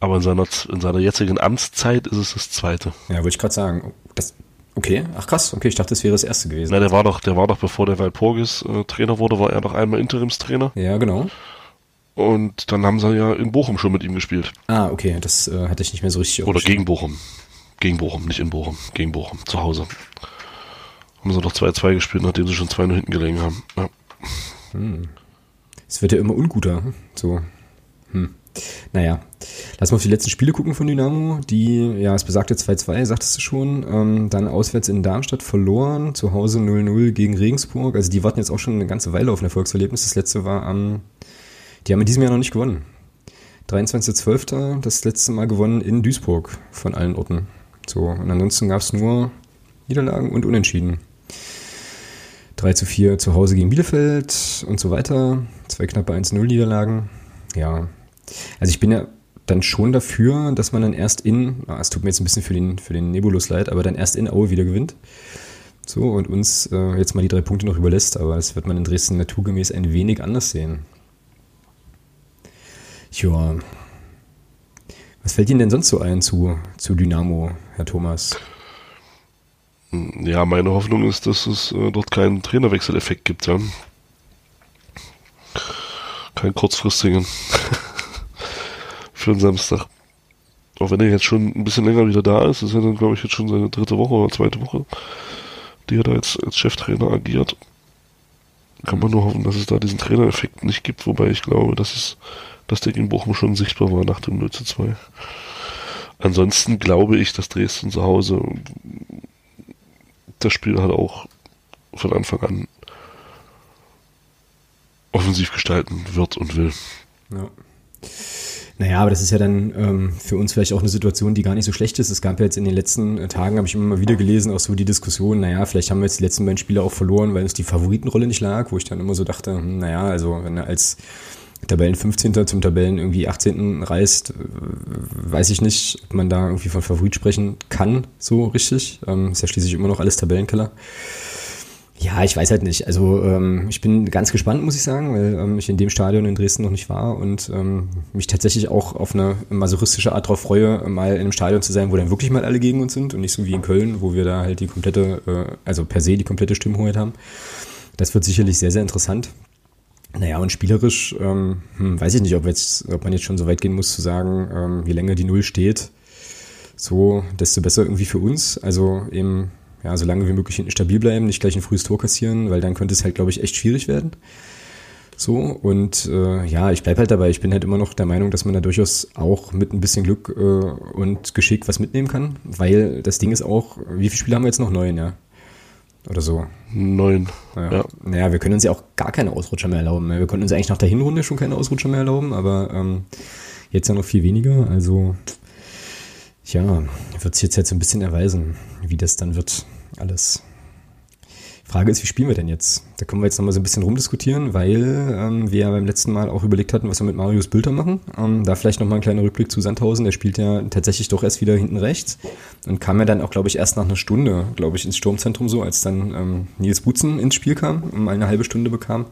Aber in seiner, in seiner jetzigen Amtszeit ist es das zweite. Ja, wollte ich gerade sagen. Das, okay, ach krass, okay, ich dachte, das wäre das erste gewesen. Na, der war doch, der war doch, bevor der Walpurgis äh, Trainer wurde, war er doch einmal Interimstrainer. Ja, genau. Und dann haben sie ja in Bochum schon mit ihm gespielt. Ah, okay, das äh, hatte ich nicht mehr so richtig. Oder gegen Bochum. Gegen Bochum, nicht in Bochum. Gegen Bochum, zu Hause. Haben sie doch 2-2 gespielt, nachdem sie schon 2-0 hinten gelegen haben. Ja. Es wird ja immer unguter. So. Hm. Naja. Lass mal auf die letzten Spiele gucken von Dynamo. Die, ja, es besagte 2-2, sagtest du schon. Ähm, dann auswärts in Darmstadt verloren. Zu Hause 0-0 gegen Regensburg. Also die warten jetzt auch schon eine ganze Weile auf ein Erfolgserlebnis. Das letzte war am, die haben in diesem Jahr noch nicht gewonnen. 23.12. das letzte Mal gewonnen in Duisburg von allen Orten. So. Und ansonsten gab es nur Niederlagen und Unentschieden. 3 zu 4 zu Hause gegen Bielefeld und so weiter. Zwei knappe 1-0 Niederlagen. Ja. Also ich bin ja dann schon dafür, dass man dann erst in, ah, es tut mir jetzt ein bisschen für den, für den Nebulus leid, aber dann erst in Aue wieder gewinnt. So, und uns äh, jetzt mal die drei Punkte noch überlässt, aber das wird man in Dresden naturgemäß ein wenig anders sehen. Ja. Was fällt Ihnen denn sonst so ein zu, zu Dynamo, Herr Thomas? ja, meine Hoffnung ist, dass es äh, dort keinen Trainerwechseleffekt gibt, ja. Keinen kurzfristigen. Für den Samstag. Auch wenn er jetzt schon ein bisschen länger wieder da ist, ist er dann, glaube ich, jetzt schon seine dritte Woche oder zweite Woche, die er da jetzt als Cheftrainer agiert. Kann man nur hoffen, dass es da diesen Trainereffekt nicht gibt, wobei ich glaube, dass es, dass der in Bochum schon sichtbar war nach dem 0 zu 2. Ansonsten glaube ich, dass Dresden zu Hause das Spiel halt auch von Anfang an offensiv gestalten wird und will. Ja. Naja, aber das ist ja dann ähm, für uns vielleicht auch eine Situation, die gar nicht so schlecht ist. Es gab ja jetzt in den letzten äh, Tagen, habe ich immer mal wieder gelesen, auch so die Diskussion, naja, vielleicht haben wir jetzt die letzten beiden Spiele auch verloren, weil uns die Favoritenrolle nicht lag, wo ich dann immer so dachte, hm, naja, also wenn er als Tabellen 15. zum Tabellen irgendwie 18. reist, äh, weiß ich nicht, ob man da irgendwie von Favorit sprechen kann, so richtig. Ähm, ist ja schließlich immer noch alles Tabellenkeller. Ja, ich weiß halt nicht. Also ähm, ich bin ganz gespannt, muss ich sagen, weil ähm, ich in dem Stadion in Dresden noch nicht war und ähm, mich tatsächlich auch auf eine masochistische Art darauf freue, mal in einem Stadion zu sein, wo dann wirklich mal alle gegen uns sind und nicht so wie in Köln, wo wir da halt die komplette, äh, also per se die komplette Stimmhoheit haben. Das wird sicherlich sehr, sehr interessant. Naja, und spielerisch ähm, hm, weiß ich nicht, ob, jetzt, ob man jetzt schon so weit gehen muss zu sagen, ähm, je länger die Null steht, so desto besser irgendwie für uns. Also eben ja, so lange wie möglich hinten stabil bleiben, nicht gleich ein frühes Tor kassieren, weil dann könnte es halt, glaube ich, echt schwierig werden. So, und äh, ja, ich bleib halt dabei. Ich bin halt immer noch der Meinung, dass man da durchaus auch mit ein bisschen Glück äh, und Geschick was mitnehmen kann, weil das Ding ist auch, wie viele Spiele haben wir jetzt noch? Neun, ja. Oder so. Neun. Naja, ja. naja, wir können uns ja auch gar keine Ausrutscher mehr erlauben. Wir konnten uns eigentlich nach der Hinrunde schon keine Ausrutscher mehr erlauben, aber ähm, jetzt ja noch viel weniger. Also, ja, wird sich jetzt, jetzt so ein bisschen erweisen, wie das dann wird, alles. Frage ist, wie spielen wir denn jetzt? Da können wir jetzt nochmal so ein bisschen rumdiskutieren, weil ähm, wir ja beim letzten Mal auch überlegt hatten, was wir mit Marius Bülter machen. Ähm, da vielleicht nochmal ein kleiner Rückblick zu Sandhausen. Der spielt ja tatsächlich doch erst wieder hinten rechts und kam ja dann auch, glaube ich, erst nach einer Stunde, glaube ich, ins Sturmzentrum so, als dann ähm, Nils Butzen ins Spiel kam und mal eine halbe Stunde bekam.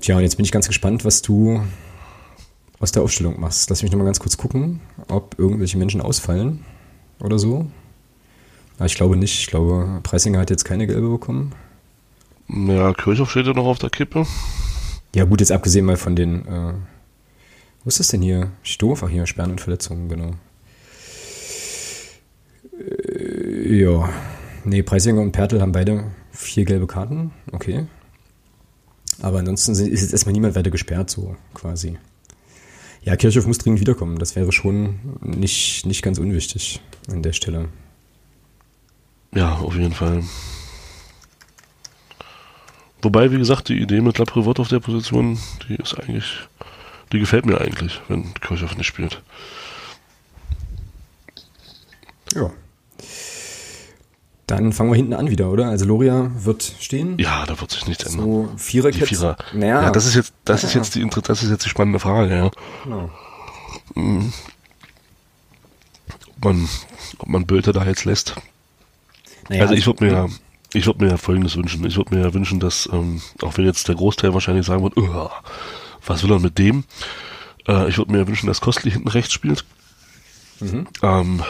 Tja, und jetzt bin ich ganz gespannt, was du aus der Aufstellung machst. Lass mich nochmal ganz kurz gucken, ob irgendwelche Menschen ausfallen oder so. Ich glaube nicht. Ich glaube, Preisinger hat jetzt keine gelbe bekommen. Ja, Kirchhoff steht ja noch auf der Kippe. Ja, gut, jetzt abgesehen mal von den. Äh, wo ist das denn hier? Stoff, ach hier, Sperren und Verletzungen, genau. Äh, ja. Nee, Preisinger und Pertl haben beide vier gelbe Karten. Okay. Aber ansonsten ist jetzt erstmal niemand weiter gesperrt, so quasi. Ja, Kirchhoff muss dringend wiederkommen. Das wäre schon nicht, nicht ganz unwichtig an der Stelle. Ja, auf jeden Fall. Wobei, wie gesagt, die Idee mit Laprevot auf der Position, die ist eigentlich, die gefällt mir eigentlich, wenn Kirchhoff nicht spielt. Ja. Dann fangen wir hinten an wieder, oder? Also Loria wird stehen. Ja, da wird sich nichts ändern. So Viererkette. Vierer. Naja. Ja, das ist jetzt, das ja. ist jetzt die, das ist jetzt die spannende Frage, ja. Genau. Mhm. Ob man, ob man Bölter da jetzt lässt. Naja, also ich würde mir, ich würde mir Folgendes wünschen. Ich würde mir wünschen, dass, ähm, auch wenn jetzt der Großteil wahrscheinlich sagen wird, was will er mit dem? Äh, ich würde mir wünschen, dass Kostli hinten rechts spielt. Mhm. Ähm,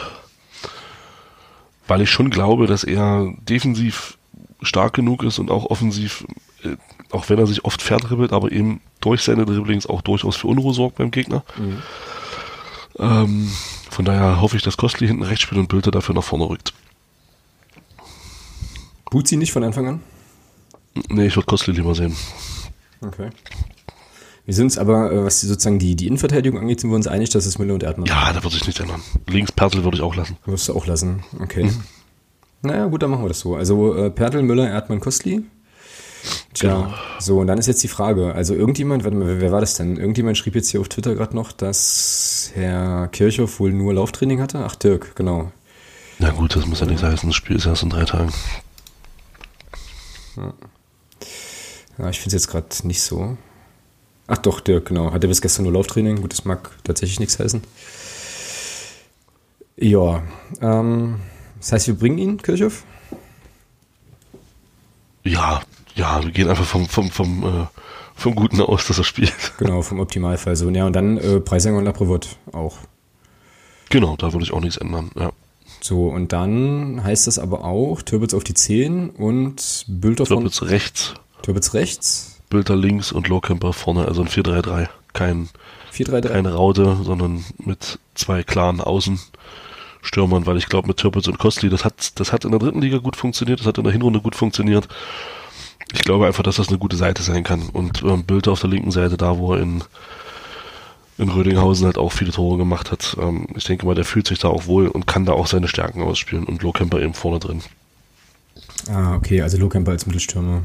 weil ich schon glaube, dass er defensiv stark genug ist und auch offensiv, äh, auch wenn er sich oft verdribbelt, aber eben durch seine Dribblings auch durchaus für Unruhe sorgt beim Gegner. Mhm. Ähm, von daher hoffe ich, dass Kostli hinten rechts spielt und Bülter dafür nach vorne rückt. Buzi nicht von Anfang an? Nee, ich würde Kostli lieber sehen. Okay. Wir sind uns aber, äh, was sozusagen die, die Innenverteidigung angeht, sind wir uns einig, dass es Müller und Erdmann Ja, da würde sich nichts ändern. Links Pertl würde ich auch lassen. Würdest du auch lassen, okay. Mhm. Naja, gut, dann machen wir das so. Also äh, Pertl, Müller, Erdmann, Kostli. Tja, genau. so, und dann ist jetzt die Frage. Also irgendjemand, warte mal, wer war das denn? Irgendjemand schrieb jetzt hier auf Twitter gerade noch, dass Herr Kirchhoff wohl nur Lauftraining hatte. Ach, Dirk, genau. Na gut, das muss ja nicht heißen. Das Spiel ist erst in drei Tagen. Ja, ja ich finde es jetzt gerade nicht so. Ach doch, Dirk, genau. Hatte bis gestern nur Lauftraining. Gut, das mag tatsächlich nichts heißen. Ja, ähm, das heißt, wir bringen ihn, Kirchhoff? Ja, ja, wir gehen einfach vom, vom, vom, äh, vom Guten aus, dass er spielt. Genau, vom Optimalfall so. Ja, und dann äh, Preisinger und Laprevot auch. Genau, da würde ich auch nichts ändern, ja. So, und dann heißt das aber auch, Türbitz auf die 10 und Bülter von... Türbitz rechts. Türbitz rechts. Bülter links und Lohkemper vorne, also ein 4-3-3. Kein, 4-3-3. Keine Raute, sondern mit zwei klaren Außenstürmern, weil ich glaube, mit Türbitz und Kostli, das hat, das hat in der dritten Liga gut funktioniert, das hat in der Hinrunde gut funktioniert. Ich glaube einfach, dass das eine gute Seite sein kann. Und ähm, Bülter auf der linken Seite, da wo er in in Rödinghausen halt auch viele Tore gemacht hat. Ähm, ich denke mal, der fühlt sich da auch wohl und kann da auch seine Stärken ausspielen und Lohkemper eben vorne drin. Ah, okay, also Lohkemper als Mittelstürmer.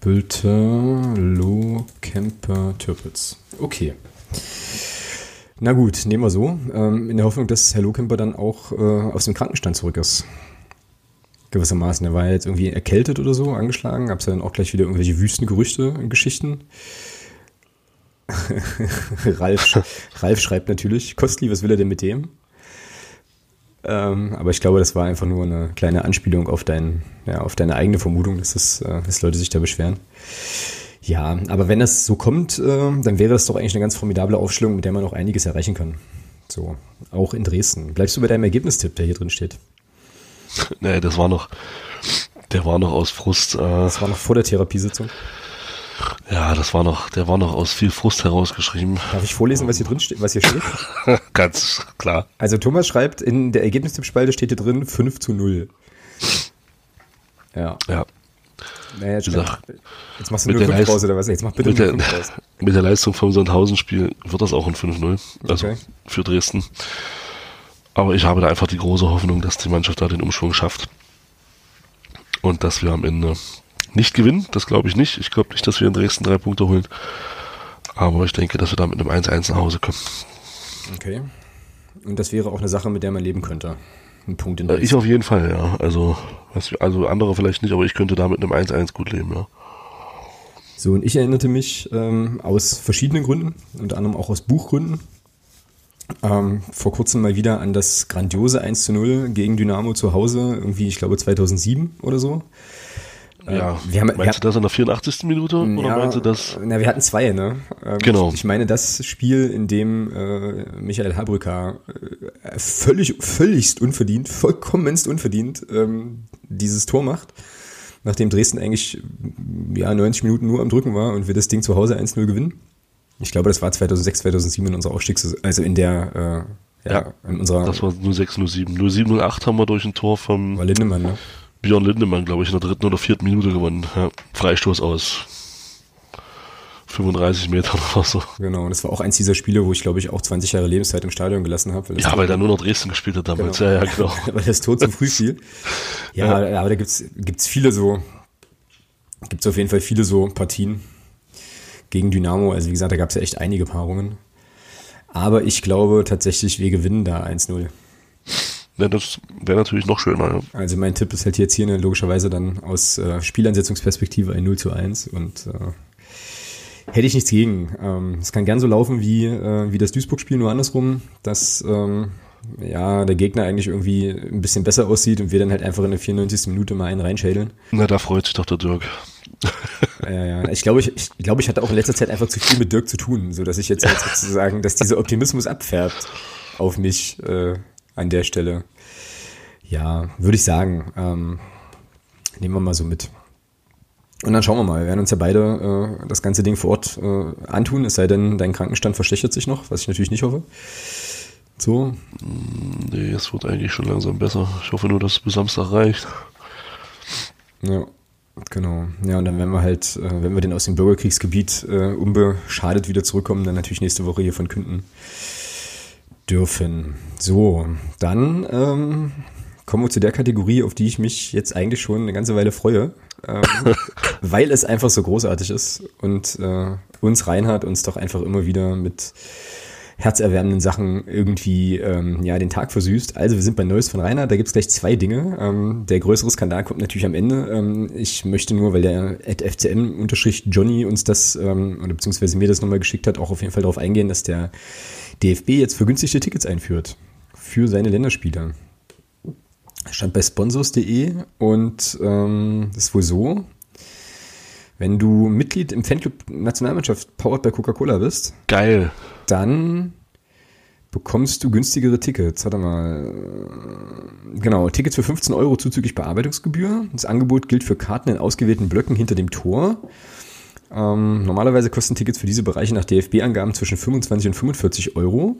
Bülter, Lohkemper, Türpitz. Okay. Na gut, nehmen wir so. Ähm, in der Hoffnung, dass Herr Lohkemper dann auch äh, aus dem Krankenstand zurück ist. Gewissermaßen. Er war jetzt irgendwie erkältet oder so, angeschlagen. Gab es ja dann auch gleich wieder irgendwelche Wüstengerüchte und Geschichten. Ralf, Ralf schreibt natürlich, Kostli, was will er denn mit dem? Ähm, aber ich glaube, das war einfach nur eine kleine Anspielung auf, dein, ja, auf deine eigene Vermutung, dass, das, äh, dass Leute sich da beschweren. Ja, aber wenn das so kommt, äh, dann wäre das doch eigentlich eine ganz formidable Aufstellung, mit der man noch einiges erreichen kann. So, auch in Dresden. Bleibst du bei deinem Ergebnistipp, der hier drin steht? Nee, das war noch, der war noch aus Frust. Äh, das war noch vor der Therapiesitzung. Ja, das war noch, der war noch aus viel Frust herausgeschrieben. Darf ich vorlesen, was hier drin steht, was hier steht? Ganz klar. Also Thomas schreibt, in der Ergebnistippspalte steht hier drin 5 zu 0. Ja. Ja. Naja, jetzt, gesagt, jetzt machst du mit nur der 5 Leist- raus oder was? Jetzt mach bitte Mit der, 5 raus. mit der Leistung vom Sandhausen-Spiel wird das auch ein 5-0. Also Okay. für Dresden. Aber ich habe da einfach die große Hoffnung, dass die Mannschaft da den Umschwung schafft. Und dass wir am Ende nicht gewinnen, das glaube ich nicht. Ich glaube nicht, dass wir in Dresden drei Punkte holen. Aber ich denke, dass wir da mit einem 1-1 nach Hause kommen. Okay. Und das wäre auch eine Sache, mit der man leben könnte. Ein Punkt in Äh, Dresden. Ich auf jeden Fall, ja. Also, also andere vielleicht nicht, aber ich könnte da mit einem 1-1 gut leben, ja. So, und ich erinnerte mich ähm, aus verschiedenen Gründen, unter anderem auch aus Buchgründen, ähm, vor kurzem mal wieder an das grandiose 1 zu 0 gegen Dynamo zu Hause, irgendwie, ich glaube 2007 oder so. Ja. wir haben- meinst wir- du das in der 84. Minute? Oder Ja, meinst du das? Na, wir hatten zwei, ne? Ähm, Genau. Ich, ich meine das Spiel, in dem äh, Michael Habrücker äh, völlig, völligst unverdient, vollkommenst unverdient ähm, dieses Tor macht, nachdem Dresden eigentlich ja 90 Minuten nur am Drücken war und wir das Ding zu Hause 1-0 gewinnen. Ich glaube, das war 2006, 2007 in unserer Aufstiegs, also in der, äh, ja, in unserer Das war 0607. 0708 haben wir durch ein Tor vom war Lindemann, ne? Björn Lindemann, glaube ich, in der dritten oder vierten Minute gewonnen. Ja, Freistoß aus 35 Metern oder so. Genau, und das war auch eins dieser Spiele, wo ich glaube ich auch 20 Jahre Lebenszeit im Stadion gelassen habe. weil Ja, weil er nur noch Dresden gespielt hat damals. Genau. Ja, ja, genau. weil das Tor zu früh fiel. Ja, aber da gibt's gibt's viele so, gibt's auf jeden Fall viele so Partien gegen Dynamo. Also wie gesagt, da gab's ja echt einige Paarungen. Aber ich glaube tatsächlich, wir gewinnen da 1-0. Ja, das wäre natürlich noch schöner. Ja. Also mein Tipp ist halt jetzt hier eine, logischerweise dann aus äh, Spielansetzungsperspektive ein 0 zu 1 und äh, hätte ich nichts gegen. Ähm, es kann gern so laufen wie, äh, wie das Duisburg-Spiel, nur andersrum, dass ähm, ja, der Gegner eigentlich irgendwie ein bisschen besser aussieht und wir dann halt einfach in der 94. Minute mal einen reinschädeln. Na, da freut sich doch der Dirk. Ja, ja. Ich glaube, ich, ich glaube, ich hatte auch in letzter Zeit einfach zu viel mit Dirk zu tun, so dass ich jetzt halt sozusagen, dass dieser Optimismus abfärbt auf mich äh, an der Stelle. Ja, würde ich sagen. Ähm, nehmen wir mal so mit. Und dann schauen wir mal. Wir werden uns ja beide äh, das ganze Ding vor Ort äh, antun, es sei denn, dein Krankenstand verschlechtert sich noch, was ich natürlich nicht hoffe. So, Nee, es wird eigentlich schon langsam besser. Ich hoffe nur, dass es bis Samstag reicht. Ja, genau. Ja, und dann werden wir halt, äh, wenn wir denn aus dem Bürgerkriegsgebiet äh, unbeschadet wieder zurückkommen, dann natürlich nächste Woche hier von Künden dürfen. So, dann ähm, kommen wir zu der Kategorie, auf die ich mich jetzt eigentlich schon eine ganze Weile freue, ähm, weil es einfach so großartig ist und äh, uns Reinhard uns doch einfach immer wieder mit herzerwärmenden Sachen irgendwie ähm, ja den Tag versüßt. Also wir sind bei Neues von Rainer, da gibt's gleich zwei Dinge. Ähm, der größere Skandal kommt natürlich am Ende. Ähm, ich möchte nur, weil der FCM unterstrich Johnny uns das ähm, oder beziehungsweise mir das nochmal geschickt hat, auch auf jeden Fall darauf eingehen, dass der DFB jetzt vergünstigte Tickets einführt für seine Länderspiele. Stand bei sponsors.de und ähm, ist wohl so, wenn du Mitglied im Fanclub Nationalmannschaft powered bei Coca-Cola bist, Geil. dann bekommst du günstigere Tickets. Warte mal. Genau, Tickets für 15 Euro zuzüglich Bearbeitungsgebühr. Das Angebot gilt für Karten in ausgewählten Blöcken hinter dem Tor. Ähm, normalerweise kosten Tickets für diese Bereiche nach DFB-Angaben zwischen 25 und 45 Euro.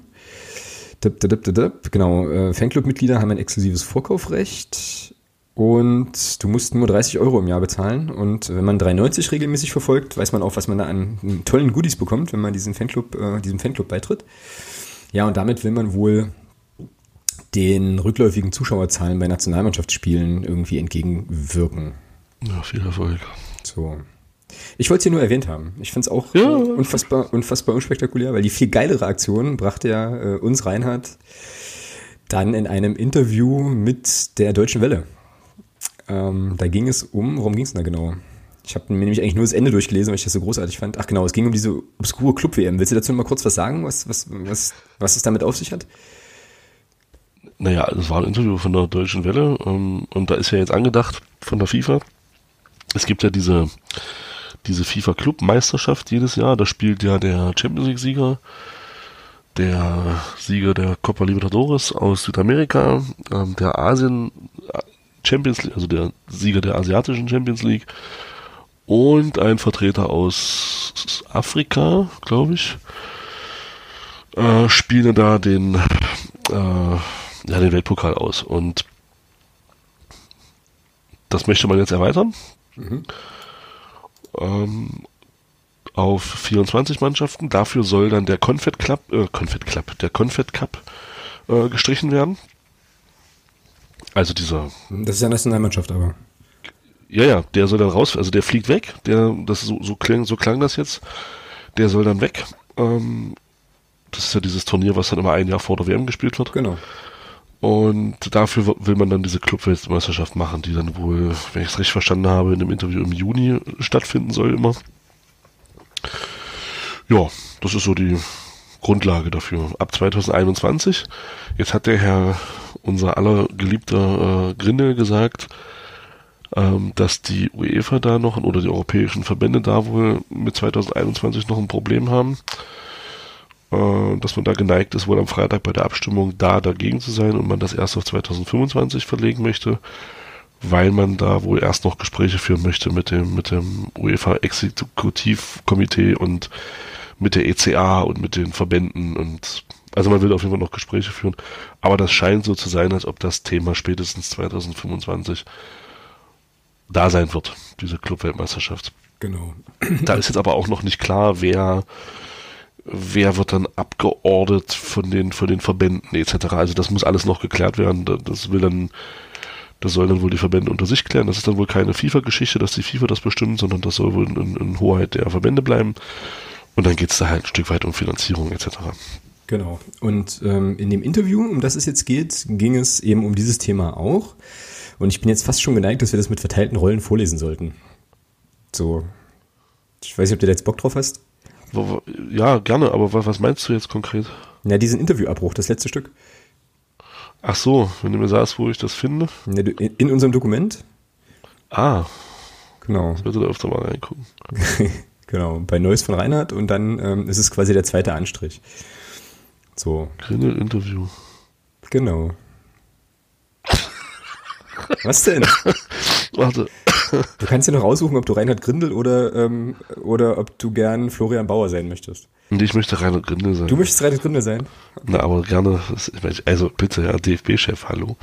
Dip, dip, dip. Genau, äh, Fanclub-Mitglieder haben ein exklusives Vorkaufrecht und du musst nur 30 Euro im Jahr bezahlen. Und wenn man 3,90 regelmäßig verfolgt, weiß man auch, was man da an tollen Goodies bekommt, wenn man diesen Fanclub, äh, diesem Fanclub beitritt. Ja, und damit will man wohl den rückläufigen Zuschauerzahlen bei Nationalmannschaftsspielen irgendwie entgegenwirken. Ja, viel Erfolg. So. Ich wollte es hier nur erwähnt haben. Ich finde es auch Ja. unfassbar, unfassbar unspektakulär, weil die viel geilere Aktion brachte ja äh, uns Reinhard dann in einem Interview mit der Deutschen Welle. Ähm, da ging es um, worum ging es denn da genau? Ich habe mir nämlich eigentlich nur das Ende durchgelesen, weil ich das so großartig fand. Ach genau, es ging um diese obskure Club-WM. Willst du dazu noch mal kurz was sagen, was, was, was, was es damit auf sich hat? Naja, das war ein Interview von der Deutschen Welle ähm, und da ist ja jetzt angedacht von der FIFA. Es gibt ja diese, diese FIFA Club Meisterschaft jedes Jahr. Da spielt ja der Champions League Sieger, der Sieger der Copa Libertadores aus Südamerika, ähm, der Asien Champions League, also der Sieger der asiatischen Champions League und ein Vertreter aus Afrika, glaube ich, äh, spielen da den äh, ja, den Weltpokal aus. Und das möchte man jetzt erweitern. Ähm, auf 24 Mannschaften. Dafür soll dann der Confed Club, äh, Confed Club, der Confed Cup äh, gestrichen werden. Also dieser, Das ist ja Nationalmannschaft, aber. ja, ja, der soll dann raus, also der fliegt weg. Der, das so, so klang, so klang das jetzt. Der soll dann weg. Ähm, das ist ja dieses Turnier, was dann immer ein Jahr vor der WM gespielt wird. Genau. Und dafür will man dann diese Clubweltmeisterschaft machen, die dann wohl, wenn ich es richtig verstanden habe, in dem Interview im Juni stattfinden soll immer. Ja, das ist so die Grundlage dafür. Ab 2021. Jetzt hat der Herr, unser aller geliebter äh, Grindel gesagt, ähm, dass die UEFA da noch oder die europäischen Verbände da wohl mit 2021 noch ein Problem haben dass man da geneigt ist, wohl am Freitag bei der Abstimmung da dagegen zu sein und man das erst auf 2025 verlegen möchte, weil man da wohl erst noch Gespräche führen möchte mit dem, mit dem UEFA Exekutivkomitee und mit der ECA und mit den Verbänden und also man will auf jeden Fall noch Gespräche führen, aber das scheint so zu sein, als ob das Thema spätestens 2025 da sein wird, diese Clubweltmeisterschaft. Genau. Da ist jetzt aber auch noch nicht klar, wer wer wird dann abgeordnet von den von den Verbänden etc. Also das muss alles noch geklärt werden. Da- Das will dann das sollen dann wohl die Verbände unter sich klären. Das ist dann wohl keine FIFA-Geschichte, dass die FIFA das bestimmt, sondern das soll wohl in, in Hoheit der Verbände bleiben. Und dann geht's da halt ein Stück weit um Finanzierung etc. Genau. Und ähm, in dem Interview, um das es jetzt geht, ging es eben um dieses Thema auch. Und ich bin jetzt fast schon geneigt, dass wir das mit verteilten Rollen vorlesen sollten. So. Ich weiß nicht, ob du da jetzt Bock drauf hast. Ja, gerne, aber wa- was meinst du jetzt konkret? Ja, diesen Interviewabbruch, das letzte Stück. Ach so, wenn du mir sagst, wo ich das finde. In unserem Dokument. Ah, Genau. ich würde da öfter mal reingucken. genau. Bei Neues von Reinhard und dann ähm, ist es quasi der zweite Anstrich. So, Grindel-Interview. genau. Was denn? Warte. Du kannst dir noch raussuchen, ob du Reinhard Grindel oder, ähm, oder ob du gern Florian Bauer sein möchtest. Und ich möchte Rainer Grindel sein. Du möchtest Reinhard Grindel sein? Na, aber gerne, also bitte, ja, DFB-Chef, hallo.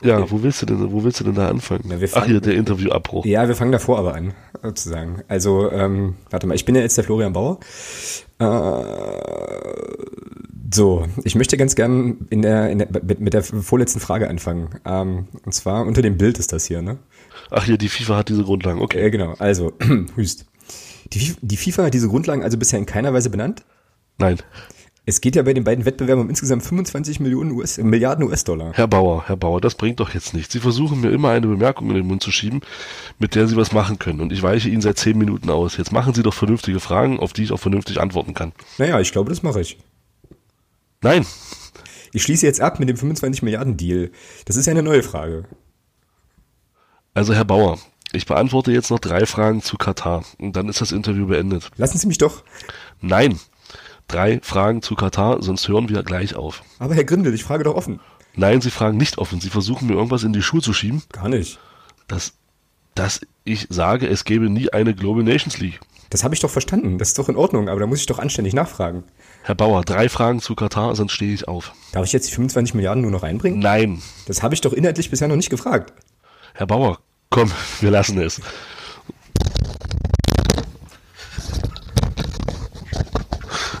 Ja, wo willst du denn, wo willst du denn da anfangen? Na, Ach hier, der Interviewabbruch. Ja, wir fangen davor aber an, sozusagen. Also, ähm, warte mal, ich bin ja jetzt der Florian Bauer. Äh, so, ich möchte ganz gern in der, in der, mit, mit der vorletzten Frage anfangen. Ähm, und zwar unter dem Bild ist das hier, ne? Ach hier, die FIFA hat diese Grundlagen, okay. Äh, genau, also, Hüst. Die, die FIFA hat diese Grundlagen also bisher in keiner Weise benannt. Nein, Es geht ja bei den beiden Wettbewerben um insgesamt 25 Millionen US, Milliarden US-Dollar. Herr Bauer, Herr Bauer, das bringt doch jetzt nichts. Sie versuchen mir immer eine Bemerkung in den Mund zu schieben, mit der Sie was machen können. Und ich weiche Ihnen seit zehn Minuten aus. Jetzt machen Sie doch vernünftige Fragen, auf die ich auch vernünftig antworten kann. Naja, ich glaube, das mache ich. Nein, Ich schließe jetzt ab mit dem 25 Milliarden Deal. Das ist ja eine neue Frage. Also Herr Bauer, ich beantworte jetzt noch drei Fragen zu Katar. Und dann ist das Interview beendet. Lassen Sie mich doch. Nein, drei Fragen zu Katar, sonst hören wir gleich auf. Aber Herr Grindel, ich frage doch offen. Nein, Sie fragen nicht offen. Sie versuchen mir irgendwas in die Schuhe zu schieben, Gar nicht. dass, dass ich sage, es gäbe nie eine Global Nations League. Das habe ich doch verstanden. Das ist doch in Ordnung, aber da muss ich doch anständig nachfragen. Herr Bauer, drei Fragen zu Katar, sonst stehe ich auf. Darf ich jetzt die 25 Milliarden nur noch einbringen? Nein, Das habe ich doch inhaltlich bisher noch nicht gefragt. Herr Bauer, komm, wir lassen es.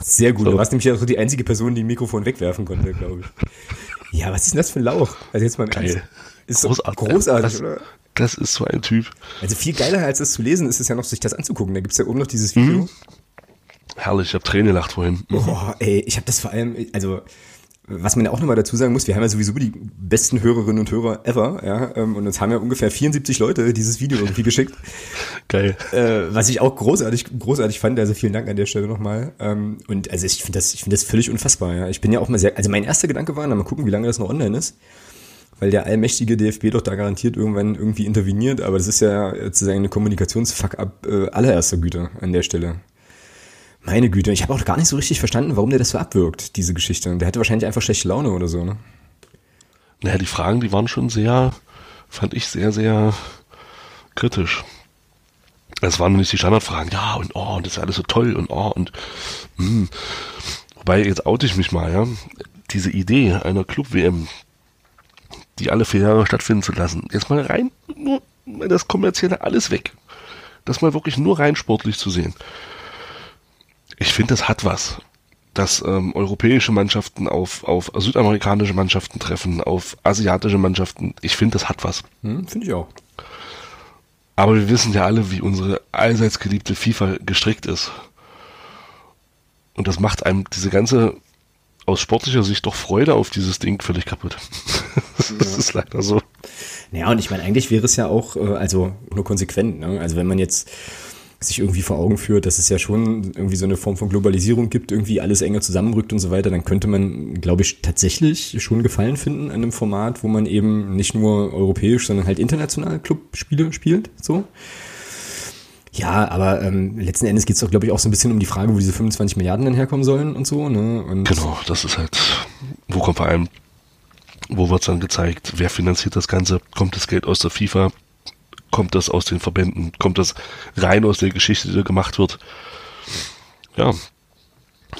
Sehr gut. So. Du warst nämlich auch die einzige Person, die ein Mikrofon wegwerfen konnte, glaube ich. Ja, was ist denn das für ein Lauch? Also jetzt mal im Geil. Ernst. Ist so Großartig. großartig, das, oder? Das ist so ein Typ. Also viel geiler als das zu lesen ist es ja noch, sich das anzugucken. Da gibt's ja oben noch dieses Video. Mhm. Herrlich, ich habe Tränen gelacht vorhin. Boah, ey, ich habe das vor allem, also was man ja auch nochmal dazu sagen muss, wir haben ja sowieso die besten Hörerinnen und Hörer ever, ja, ähm, und uns haben ja ungefähr 74 Leute dieses Video irgendwie geschickt, Geil. äh, was ich auch großartig, großartig fand, also vielen Dank an der Stelle nochmal. Ähm, und also ich finde das, ich finde das völlig unfassbar, ja. Ich bin ja auch mal sehr, also mein erster Gedanke war, na mal gucken, wie lange das noch online ist, weil der allmächtige DFB doch da garantiert irgendwann irgendwie interveniert, aber das ist ja sozusagen eine Kommunikationsfuck-up äh, allererster Güte an der Stelle. Meine Güte, ich habe auch gar nicht so richtig verstanden, warum der das so abwirkt, diese Geschichte. Der hatte wahrscheinlich einfach schlechte Laune oder so, ne? Naja, die Fragen, die waren schon sehr, fand ich sehr, sehr kritisch. Es waren nicht die Standardfragen, ja, und oh, und das ist alles so toll und oh, und hm. Wobei, jetzt oute ich mich mal, ja. Diese Idee einer Club-WM, die alle vier Jahre stattfinden zu lassen, jetzt mal rein, nur das kommerzielle alles weg. Das mal wirklich nur rein sportlich zu sehen. Ich finde, das hat was. Dass ähm, europäische Mannschaften auf, auf südamerikanische Mannschaften treffen, auf asiatische Mannschaften. Ich finde, das hat was. Hm, finde ich auch. Aber wir wissen ja alle, wie unsere allseits geliebte FIFA gestrickt ist. Und das macht einem diese ganze aus sportlicher Sicht doch Freude auf dieses Ding völlig kaputt. das ja. ist leider so. Ja, und ich meine, eigentlich wäre es ja auch, äh, also nur konsequent, ne? Also wenn man jetzt sich irgendwie vor Augen führt, dass es ja schon irgendwie so eine Form von Globalisierung gibt, irgendwie alles enger zusammenrückt und so weiter, dann könnte man, glaube ich, tatsächlich schon Gefallen finden an einem Format, wo man eben nicht nur europäisch, sondern halt international Clubspiele spielt, so. Ja, aber ähm, letzten Endes geht es doch, glaube ich, auch so ein bisschen um die Frage, wo diese 25 Milliarden dann herkommen sollen und so. Ne? Und genau, das ist halt, wo kommt vor allem, wo wird es dann gezeigt, wer finanziert das Ganze, kommt das Geld aus der FIFA, kommt das aus den Verbänden, kommt das rein aus der Geschichte, die gemacht wird. Ja,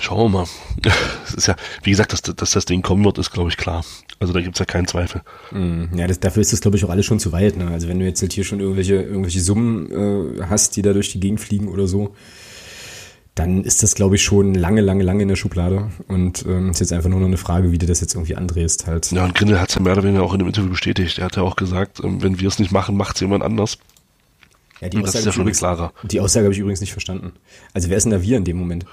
schauen wir mal. Es ist ja, wie gesagt, dass, dass das Ding kommen wird, ist, glaube ich, klar. Also da gibt es ja keinen Zweifel. Mm, ja, das, dafür ist das, glaube ich, auch alles schon zu weit. Ne? Also wenn du jetzt halt hier schon irgendwelche, irgendwelche Summen äh, hast, die da durch die Gegend fliegen oder so, dann ist das, glaube ich, schon lange, lange, lange in der Schublade. Und ähm, ist jetzt einfach nur noch eine Frage, wie du das jetzt irgendwie andrehst halt. Ja, und Grindel hat es ja mehr oder weniger auch in dem Interview bestätigt. Er hat ja auch gesagt, ähm, wenn wir es nicht machen, macht es jemand anders. Ja, die Aussage, das ist ja schon übrigens, klarer. Die Aussage habe ich übrigens nicht verstanden. Also wer ist denn da wir in dem Moment?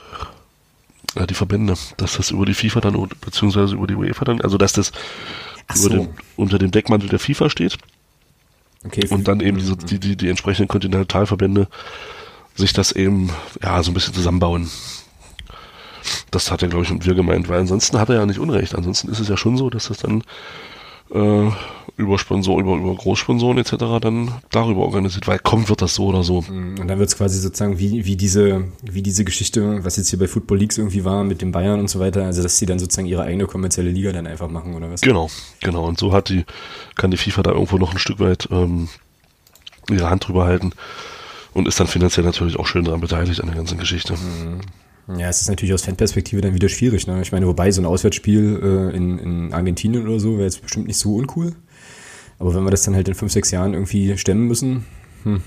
Ja, die Verbände, dass das über die FIFA dann, beziehungsweise über die UEFA dann, also dass das so. dem, unter dem Deckmantel der FIFA steht. Okay, und dann eben diese, die, die, die entsprechenden Kontinentalverbände sich das eben, ja, so ein bisschen zusammenbauen. Das hat er, glaube ich, mit wir gemeint, weil ansonsten hat er ja nicht Unrecht. Ansonsten ist es ja schon so, dass das dann äh, über Sponsor, über, über Großsponsoren etc. dann darüber organisiert, weil kommt wird das so oder so. Mm, und dann wird es quasi sozusagen wie, wie diese, wie diese Geschichte, was jetzt hier bei Football Leagues irgendwie war mit den Bayern und so weiter, also dass sie dann sozusagen ihre eigene kommerzielle Liga dann einfach machen oder was? Genau, genau. Und so hat die, kann die FIFA da irgendwo noch ein Stück weit ähm, ihre Hand drüber halten und ist dann finanziell natürlich auch schön daran beteiligt an der ganzen Geschichte. Mhm. Ja, es ist natürlich aus Fanperspektive dann wieder schwierig. Ne? Ich meine, wobei so ein Auswärtsspiel äh, in, in Argentinien oder so wäre jetzt bestimmt nicht so uncool. Aber wenn wir das dann halt in fünf, sechs Jahren irgendwie stemmen müssen, hm,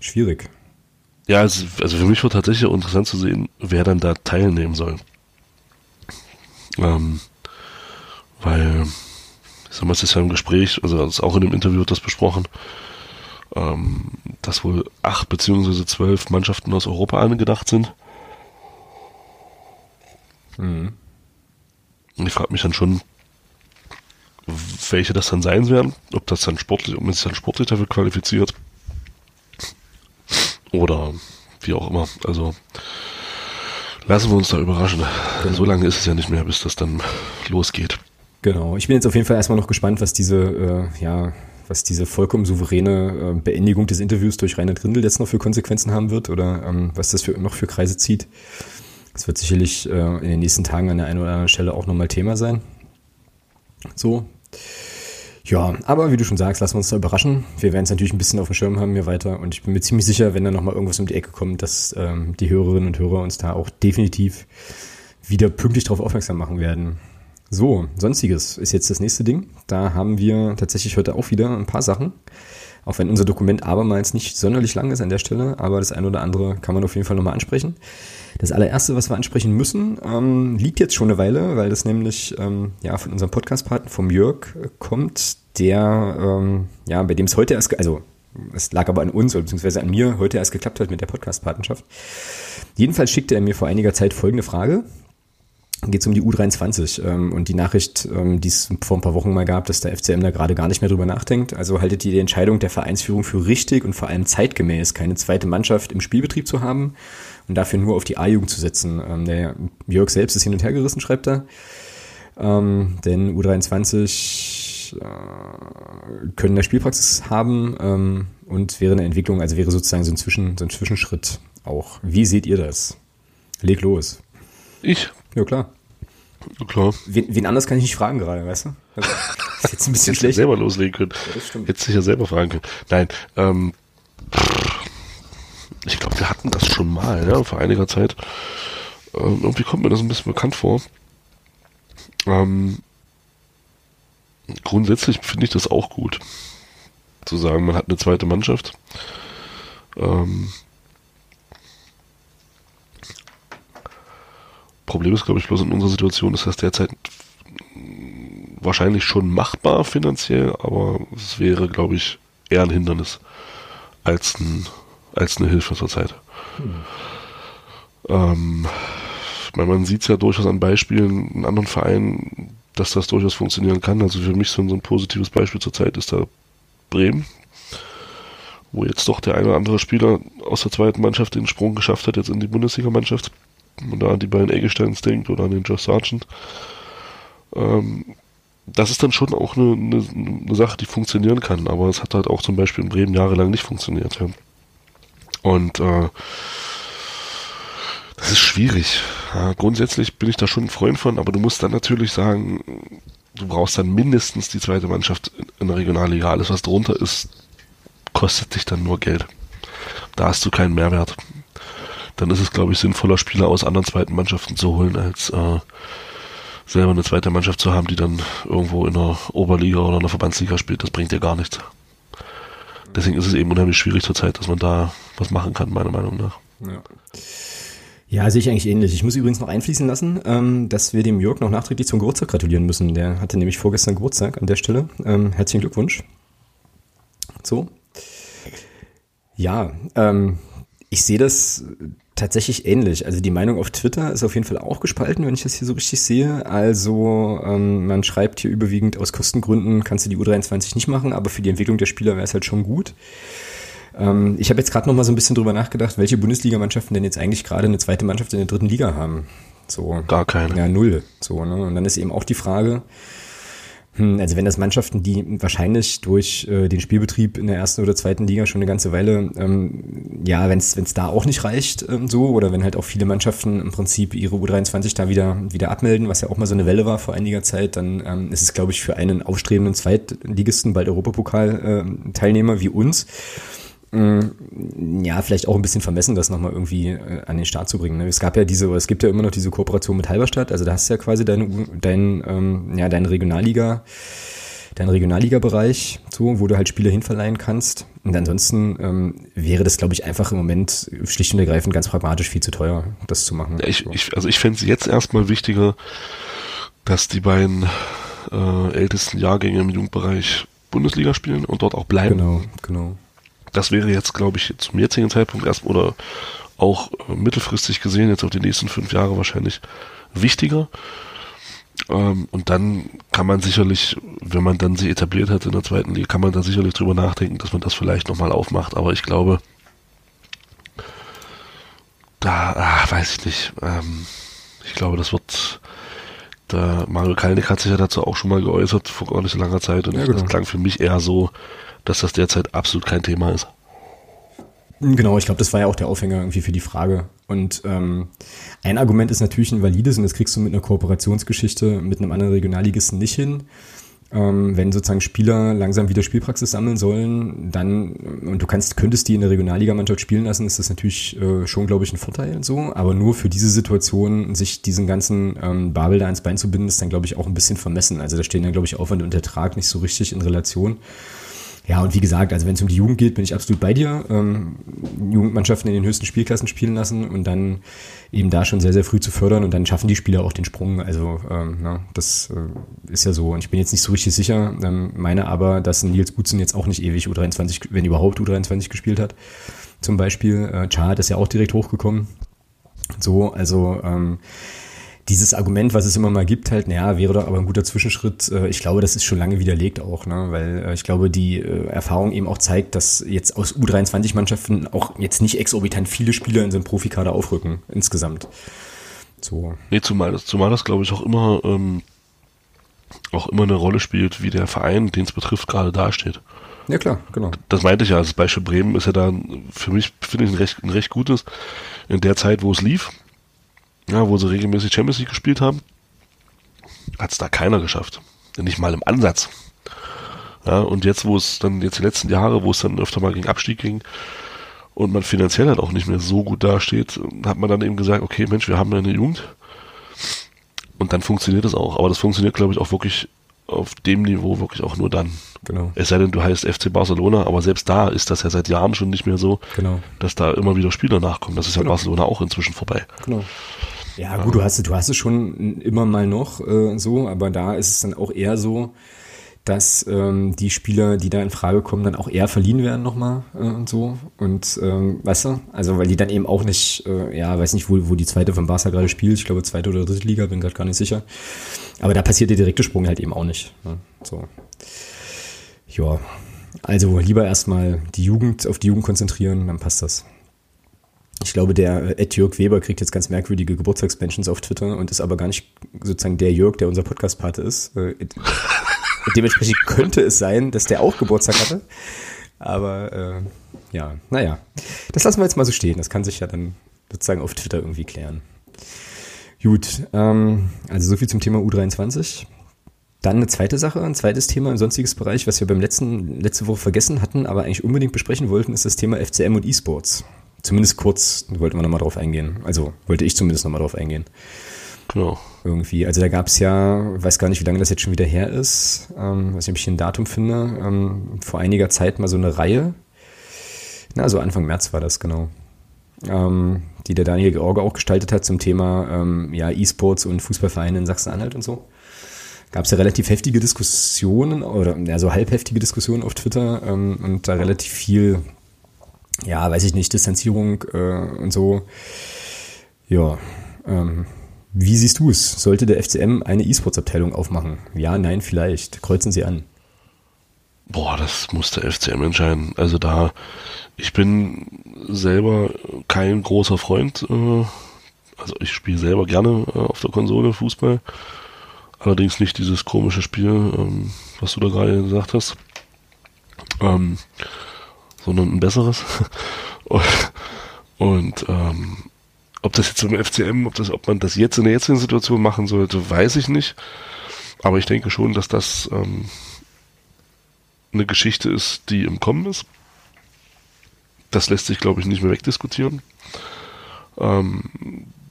schwierig. Ja, also, also für mich wird tatsächlich auch interessant zu sehen, wer dann da teilnehmen soll. Ähm, weil, ich sag mal, es ist ja im Gespräch, also auch in dem Interview wird das besprochen, ähm, dass wohl acht beziehungsweise zwölf Mannschaften aus Europa angedacht sind. Mhm. Und ich frage mich dann schon, welche das dann sein werden, ob das dann sportlich, ob man sich dann sportlich dafür qualifiziert oder wie auch immer. Also lassen wir uns da überraschen. Genau. So lange ist es ja nicht mehr, bis das dann losgeht. Genau. Ich bin jetzt auf jeden Fall erstmal noch gespannt, was diese, äh, ja, was diese vollkommen souveräne äh, Beendigung des Interviews durch Rainer Grindel jetzt noch für Konsequenzen haben wird oder ähm, was das für, noch für Kreise zieht. Das wird sicherlich äh, in den nächsten Tagen an der einen oder anderen Stelle auch nochmal Thema sein. So. Ja, aber wie du schon sagst, lassen wir uns da überraschen. Wir werden es natürlich ein bisschen auf dem Schirm haben hier weiter und ich bin mir ziemlich sicher, wenn da nochmal irgendwas um die Ecke kommt, dass ähm, die Hörerinnen und Hörer uns da auch definitiv wieder pünktlich darauf aufmerksam machen werden. So, sonstiges ist jetzt das nächste Ding. Da haben wir tatsächlich heute auch wieder ein paar Sachen. Auch wenn unser Dokument abermals nicht sonderlich lang ist an der Stelle, aber das eine oder andere kann man auf jeden Fall nochmal ansprechen. Das allererste, was wir ansprechen müssen, ähm, liegt jetzt schon eine Weile, weil das nämlich ähm, ja von unserem Podcast-Partner vom Jörg äh, kommt, der ähm, ja bei dem es heute erst, also es lag aber an uns oder beziehungsweise an mir heute erst geklappt hat mit der Podcast-Patenschaft. Jedenfalls schickte er mir vor einiger Zeit folgende Frage geht es um die U23 ähm, und die Nachricht, ähm, die es vor ein paar Wochen mal gab, dass der FCM da gerade gar nicht mehr drüber nachdenkt. Also haltet ihr die Entscheidung der Vereinsführung für richtig und vor allem zeitgemäß, keine zweite Mannschaft im Spielbetrieb zu haben und dafür nur auf die A-Jugend zu setzen. Ähm, der Jörg selbst ist hin und her gerissen, schreibt er. Ähm, denn U23 äh, können eine Spielpraxis haben ähm, und wäre eine Entwicklung, also wäre sozusagen so ein, Zwischen, so ein Zwischenschritt auch. Wie seht ihr das? Leg los. Ich ja, klar. Klar. Wen, wen anders kann ich nicht fragen gerade, weißt du? Also, ist jetzt ein bisschen schlecht. selber loslegen können. Ja, das stimmt. Hättest dich ja selber fragen können. Nein, ähm, ich glaube, wir hatten das schon mal, ja, vor einiger Zeit. Ähm, irgendwie kommt mir das ein bisschen bekannt vor. Ähm, grundsätzlich finde ich das auch gut. Zu sagen, man hat eine zweite Mannschaft. Ähm, Problem ist, glaube ich, bloß in unserer Situation ist das derzeit wahrscheinlich schon machbar finanziell, aber es wäre, glaube ich, eher ein Hindernis als, ein, als eine Hilfe zurzeit. Hm. Ähm, meine, man sieht es ja durchaus an Beispielen in anderen Vereinen, dass das durchaus funktionieren kann. Also für mich so ein, so ein positives Beispiel zurzeit ist da Bremen, wo jetzt doch der eine oder andere Spieler aus der zweiten Mannschaft den Sprung geschafft hat, jetzt in die Bundesligamannschaft. Wenn man da an die beiden Eggesteins denkt oder an den Josh Sargent. Ähm, das ist dann schon auch eine, eine, eine, Sache, die funktionieren kann, aber es hat halt auch zum Beispiel in Bremen jahrelang nicht funktioniert. Ja. Und äh, das ist schwierig. Ja, grundsätzlich bin ich da schon ein Freund von, aber du musst dann natürlich sagen, du brauchst dann mindestens die zweite Mannschaft in der Regionalliga. Alles, was drunter ist, kostet dich dann nur Geld. Da hast du keinen Mehrwert. Dann ist es, glaube ich, sinnvoller, Spieler aus anderen zweiten Mannschaften zu holen, als äh, selber eine zweite Mannschaft zu haben, die dann irgendwo in der Oberliga oder in der Verbandsliga spielt. Das bringt dir gar nichts. Deswegen ist es eben unheimlich schwierig zurzeit, dass man da was machen kann, meiner Meinung nach. Ja. Ja, sehe ich eigentlich ähnlich. Ich muss übrigens noch einfließen lassen, ähm, dass wir dem Jörg noch nachträglich zum Geburtstag gratulieren müssen. Der hatte nämlich vorgestern Geburtstag an der Stelle. Ähm, herzlichen Glückwunsch. So. Ja, ähm, ich sehe das tatsächlich ähnlich. Also die Meinung auf Twitter ist auf jeden Fall auch gespalten, wenn ich das hier so richtig sehe. Also ähm, man schreibt hier überwiegend aus Kostengründen kannst du die U23 nicht machen, aber für die Entwicklung der Spieler wäre es halt schon gut. Ähm, ich habe jetzt gerade noch mal so ein bisschen drüber nachgedacht, welche Bundesligamannschaften denn jetzt eigentlich gerade eine zweite Mannschaft in der dritten Liga haben. So. Gar keine. Ja, null. So, ne? Und dann ist eben auch die Frage, also wenn das Mannschaften, die wahrscheinlich durch äh, den Spielbetrieb in der ersten oder zweiten Liga schon eine ganze Weile, ähm, ja, wenn es da auch nicht reicht ähm, so, oder wenn halt auch viele Mannschaften im Prinzip ihre U23 da wieder, wieder abmelden, was ja auch mal so eine Welle war vor einiger Zeit, dann ähm, ist es, glaube ich, für einen aufstrebenden Zweitligisten, bald Europapokal-Teilnehmer äh, wie uns, ja, vielleicht auch ein bisschen vermessen, das nochmal irgendwie äh, an den Start zu bringen. Ne? Es gab ja diese, es gibt ja immer noch diese Kooperation mit Halberstadt, also da hast du ja quasi dein, dein, ähm, ja, dein Regionalliga, dein Regionalliga-Bereich, so, wo du halt Spieler hinverleihen kannst. Und ansonsten ähm, wäre das, glaube ich, einfach im Moment schlicht und ergreifend ganz pragmatisch viel zu teuer, das zu machen. Ich, ich, also ich fände es jetzt erstmal wichtiger, dass die beiden äh, ältesten Jahrgänge im Jugendbereich Bundesliga spielen und dort auch bleiben. Genau, genau. Das wäre jetzt, glaube ich, zum jetzigen Zeitpunkt erst oder auch äh, mittelfristig gesehen, jetzt auf die nächsten fünf Jahre wahrscheinlich wichtiger. Ähm, und dann kann man sicherlich, wenn man dann sich etabliert hat in der zweiten Liga, kann man da sicherlich drüber nachdenken, dass man das vielleicht nochmal aufmacht. Aber ich glaube, da, ach, weiß ich nicht. Ähm, ich glaube, das wird, der Mario Kalnick hat sich ja dazu auch schon mal geäußert vor gar nicht langer Zeit und ja, genau. das klang für mich eher so, dass das derzeit absolut kein Thema ist. Genau, ich glaube, das war ja auch der Aufhänger irgendwie für die Frage. Und ähm, ein Argument ist natürlich ein valides und das kriegst du mit einer Kooperationsgeschichte mit einem anderen Regionalligisten nicht hin. Ähm, wenn sozusagen Spieler langsam wieder Spielpraxis sammeln sollen, dann und du kannst könntest die in der Regionalligamannschaft spielen lassen, ist das natürlich äh, schon, glaube ich, ein Vorteil und so. Aber nur für diese Situation sich diesen ganzen ähm, Babel da ins Bein zu binden, ist dann, glaube ich, auch ein bisschen vermessen. Also da stehen dann, glaube ich, Aufwand und Ertrag nicht so richtig in Relation. Ja, und wie gesagt, also wenn es um die Jugend geht, bin ich absolut bei dir. Ähm, Jugendmannschaften in den höchsten Spielklassen spielen lassen und dann eben da schon sehr, sehr früh zu fördern und dann schaffen die Spieler auch den Sprung. Also ähm, na, das äh, ist ja so. Und ich bin jetzt nicht so richtig sicher, ähm, meine aber, dass Nils Butzen jetzt auch nicht ewig U23, wenn überhaupt U23 gespielt hat. Zum Beispiel, äh, Chad ist ja auch direkt hochgekommen. So, also ähm, dieses Argument, was es immer mal gibt, halt, naja, wäre doch aber ein guter Zwischenschritt. Äh, ich glaube, das ist schon lange widerlegt auch, ne? weil äh, ich glaube, die äh, Erfahrung eben auch zeigt, dass jetzt aus U23-Mannschaften auch jetzt nicht exorbitant viele Spieler in so einen Profikader aufrücken, insgesamt. So. Nee, zumal das, zumal das glaube ich, auch immer, ähm, auch immer eine Rolle spielt, wie der Verein, den es betrifft, gerade dasteht. Ja klar, genau. Das meinte ich ja. Also das Beispiel Bremen ist ja da für mich, finde ich, ein recht, ein recht gutes. In der Zeit, wo es lief, ja, wo sie regelmäßig Champions League gespielt haben, hat es da keiner geschafft. Nicht mal im Ansatz. Ja, und jetzt, wo es dann, jetzt die letzten Jahre, wo es dann öfter mal gegen Abstieg ging und man finanziell halt auch nicht mehr so gut dasteht, hat man dann eben gesagt, okay, Mensch, wir haben eine Jugend. Und dann funktioniert das auch. Aber das funktioniert, glaube ich, auch wirklich auf dem Niveau wirklich auch nur dann. Genau. Es sei denn, du heißt FC Barcelona, aber selbst da ist das ja seit Jahren schon nicht mehr so, Genau. dass da immer wieder Spieler nachkommen. Das ist ja Genau. Barcelona auch inzwischen vorbei. Genau. Ja, gut, du hast, es- du hast es schon immer mal noch äh, so, aber da ist es dann auch eher so, dass ähm, die Spieler, die da in Frage kommen, dann auch eher verliehen werden nochmal äh, und so. Und ähm, weißt du, also weil die dann eben auch nicht, äh, ja, weiß nicht, wo, wo die zweite von Barca gerade spielt, ich glaube zweite oder dritte Liga, bin gerade gar nicht sicher. Aber da passiert der direkte Sprung halt eben auch nicht. Ne? So. Ja, also lieber erstmal die Jugend, auf die Jugend konzentrieren, dann passt das. Ich glaube, der äh, Ed Jörg Weber kriegt jetzt ganz merkwürdige Geburtstagsmentions auf Twitter und ist aber gar nicht sozusagen der Jörg, der unser Podcast-Pate ist. Äh, Dementsprechend könnte es sein, dass der auch Geburtstag hatte. Aber äh, ja, naja. Das lassen wir jetzt mal so stehen. Das kann sich ja dann sozusagen auf Twitter irgendwie klären. Gut, ähm, also so viel zum Thema U23. Dann eine zweite Sache, ein zweites Thema im sonstiges Bereich, was wir beim letzten, letzte Woche vergessen hatten, aber eigentlich unbedingt besprechen wollten, ist das Thema FCM und E-Sports. Zumindest kurz wollten wir nochmal drauf eingehen. Also wollte ich zumindest nochmal drauf eingehen. Genau. Irgendwie. Also da gab es ja, weiß gar nicht, wie lange das jetzt schon wieder her ist, ähm, weiß nicht, ob ich hier ein Datum finde, ähm, vor einiger Zeit mal so eine Reihe. Na, so Anfang März war das, genau. Ähm, die der Daniel George auch gestaltet hat zum Thema ähm, ja, E-Sports und Fußballvereine in Sachsen-Anhalt und so. Gab es ja relativ heftige Diskussionen oder so halbheftige Diskussionen auf Twitter ähm, und da relativ viel, ja, weiß ich nicht, Distanzierung äh, und so. Ja, ähm, wie siehst du es? Sollte der FCM eine E-Sports-Abteilung aufmachen? Ja, nein, vielleicht. Kreuzen Sie an. Boah, das muss der FCM entscheiden. Also da, ich bin selber kein großer Freund. Äh, also ich spiele selber gerne äh, auf der Konsole Fußball. Allerdings nicht dieses komische Spiel, ähm, was du da gerade gesagt hast. Ähm, sondern ein besseres. und und ähm, ob das jetzt im FCM, ob das, ob man das jetzt in der jetzigen Situation machen sollte, weiß ich nicht. Aber ich denke schon, dass das ähm, eine Geschichte ist, die im Kommen ist. Das lässt sich, glaube ich, nicht mehr wegdiskutieren. Ähm,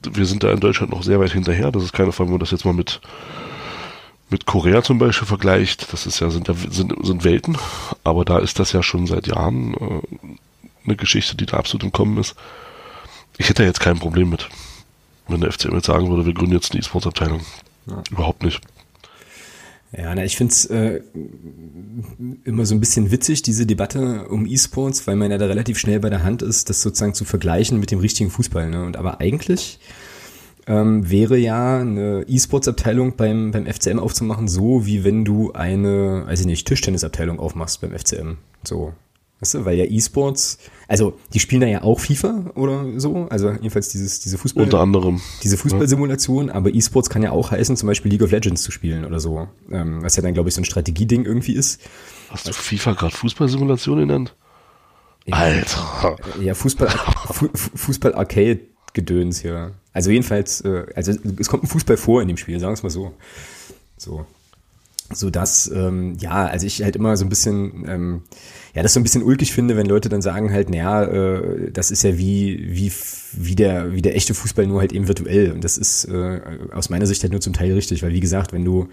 wir sind da in Deutschland noch sehr weit hinterher. Das ist keine Frage, wenn man das jetzt mal mit, mit Korea zum Beispiel vergleicht. Das ist ja, sind, sind, sind Welten. Aber da ist das ja schon seit Jahren äh, eine Geschichte, die da absolut im Kommen ist. Ich hätte jetzt kein Problem mit, wenn der FCM jetzt sagen würde, wir gründen jetzt eine E-Sports-Abteilung. Ja. Überhaupt nicht. Ja, na, ich finde es äh, immer so ein bisschen witzig, diese Debatte um E-Sports, weil man ja da relativ schnell bei der Hand ist, das sozusagen zu vergleichen mit dem richtigen Fußball. Ne? Und aber eigentlich ähm, wäre ja eine E-Sports-Abteilung beim, beim FCM aufzumachen, so wie wenn du eine, weiß ich nicht, Tischtennis-Abteilung aufmachst beim FCM. So. Weißt du, weil ja E-Sports, also die spielen da ja auch FIFA oder so, also jedenfalls dieses, diese Fußball. Unter anderem. Diese Fußballsimulation, aber E-Sports kann ja auch heißen, zum Beispiel League of Legends zu spielen oder so. Ähm, was ja dann, glaube ich, so ein Strategieding irgendwie ist. Hast du FIFA gerade Fußballsimulation genannt? Ja, Alter. Ja, Fußball, Fu Fußball Arcade Gedöns hier. Also jedenfalls, äh, also es kommt ein Fußball vor in dem Spiel, sagen wir es mal so. So. So dass, ähm, ja, also ich halt immer so ein bisschen, ähm, ja, das so ein bisschen ulkig finde, wenn Leute dann sagen halt, naja, äh, das ist ja wie, wie, wie der, wie der echte Fußball nur halt eben virtuell. Und das ist äh, aus meiner Sicht halt nur zum Teil richtig, weil wie gesagt, wenn du,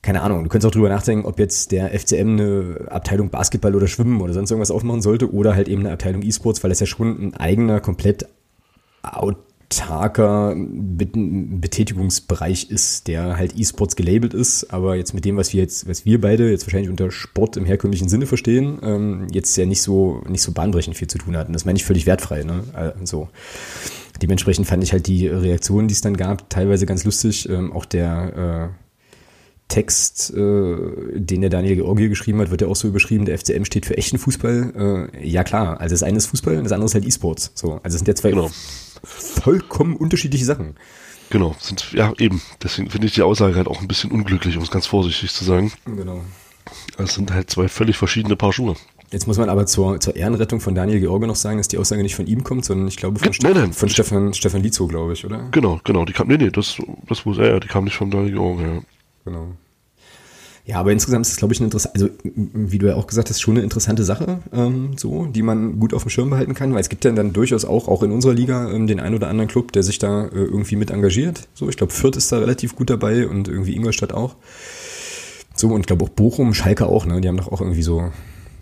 keine Ahnung, du könntest auch drüber nachdenken, ob jetzt der FCM eine Abteilung Basketball oder Schwimmen oder sonst irgendwas aufmachen sollte oder halt eben eine Abteilung E-Sports, weil das ja schon ein eigener, komplett autarker Be Betätigungsbereich ist, der halt E-Sports gelabelt ist, aber jetzt mit dem, was wir jetzt, was wir beide jetzt wahrscheinlich unter Sport im herkömmlichen Sinne verstehen, ähm, jetzt ja nicht so, nicht so bahnbrechend viel zu tun hatten. Das meine ich völlig wertfrei, ne? Äh, so. Dementsprechend fand ich halt die Reaktionen, die es dann gab, teilweise ganz lustig. Ähm, auch der äh, Text, äh, den der Daniel Georgie geschrieben hat, wird ja auch so überschrieben, der FCM steht für echten Fußball. Äh, ja klar, also das eine ist Fußball und das andere ist halt E-Sports. So, also es sind ja zwei Genau. vollkommen unterschiedliche Sachen. Genau, sind, ja eben. Deswegen finde ich die Aussage halt auch ein bisschen unglücklich, um es ganz vorsichtig zu sagen. Genau. Es sind halt zwei völlig verschiedene Paar Schuhe. Jetzt muss man aber zur, zur Ehrenrettung von Daniel George noch sagen, dass die Aussage nicht von ihm kommt, sondern ich glaube von, Nein, nein. von Stefan, Stefan Lizo, glaube ich, oder? Genau, genau. Die kam, nee, nee, das, das muss er, ja, die kam nicht von Daniel Georg, ja. Genau. Ja, aber insgesamt ist es, glaube ich, eine interessante, also wie du ja auch gesagt hast, schon eine interessante Sache, ähm, so, die man gut auf dem Schirm behalten kann, weil es gibt ja dann durchaus auch, auch in unserer Liga, ähm, den einen oder anderen Club, der sich da äh, irgendwie mit engagiert. So, ich glaube, Fürth ist da relativ gut dabei und irgendwie Ingolstadt auch. So, und ich glaube auch Bochum, Schalke auch, ne? Die haben doch auch irgendwie so,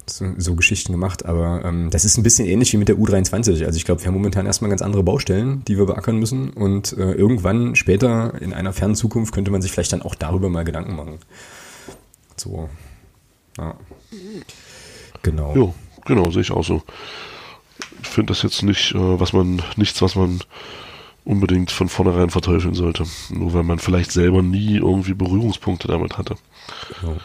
so, so Geschichten gemacht. Aber ähm, das ist ein bisschen ähnlich wie mit der U23. Also ich glaube, wir haben momentan erstmal ganz andere Baustellen, die wir beackern müssen. Und äh, irgendwann später in einer fernen Zukunft könnte man sich vielleicht dann auch darüber mal Gedanken machen. So. Ja. Genau. Jo, genau, sehe ich auch so. Ich finde das jetzt nicht, äh, was man, nichts, was man unbedingt von vornherein verteufeln sollte. Nur weil man vielleicht selber nie irgendwie Berührungspunkte damit hatte. Genau.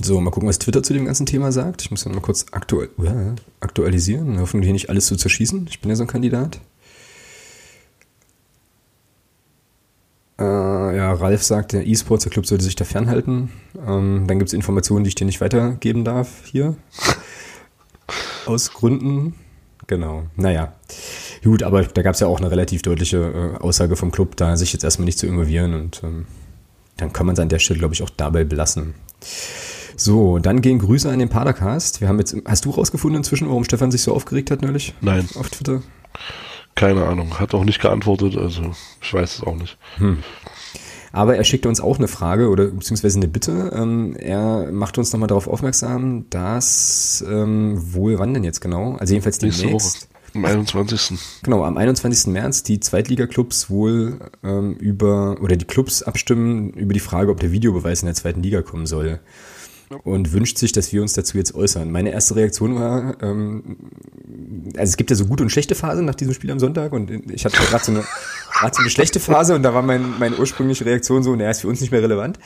So, mal gucken, was Twitter zu dem ganzen Thema sagt. Ich muss dann mal kurz aktuell, uh, aktualisieren. Hoffentlich nicht alles zu zerschießen. Ich bin ja so ein Kandidat. Äh, ja, Ralf sagt, der E-Sports, der Club sollte sich da fernhalten. Ähm, dann gibt es Informationen, die ich dir nicht weitergeben darf hier. Aus Gründen. Genau. Naja. Gut, aber da gab es ja auch eine relativ deutliche äh, Aussage vom Club, da sich jetzt erstmal nicht zu involvieren und ähm, dann kann man es an der Stelle, glaube ich, auch dabei belassen. So, dann gehen Grüße an den Padercast. Wir haben jetzt, hast du rausgefunden inzwischen, warum Stefan sich so aufgeregt hat neulich? Nein. Auf Twitter? Keine Ahnung. Hat auch nicht geantwortet, also ich weiß es auch nicht. Hm. Aber er schickte uns auch eine Frage oder beziehungsweise eine Bitte. Ähm, er macht uns nochmal darauf aufmerksam, dass ähm, wohl, wann denn jetzt genau? Also jedenfalls demnächst. Am 21. Genau, am 21. März die Zweitliga-Clubs wohl ähm, über, oder die Clubs abstimmen über die Frage, ob der Videobeweis in der zweiten Liga kommen soll und wünscht sich, dass wir uns dazu jetzt äußern. Meine erste Reaktion war, ähm, also es gibt ja so gute und schlechte Phasen nach diesem Spiel am Sonntag und ich hatte gerade so eine, gerade so eine schlechte Phase und da war mein, meine ursprüngliche Reaktion so, naja, ist für uns nicht mehr relevant.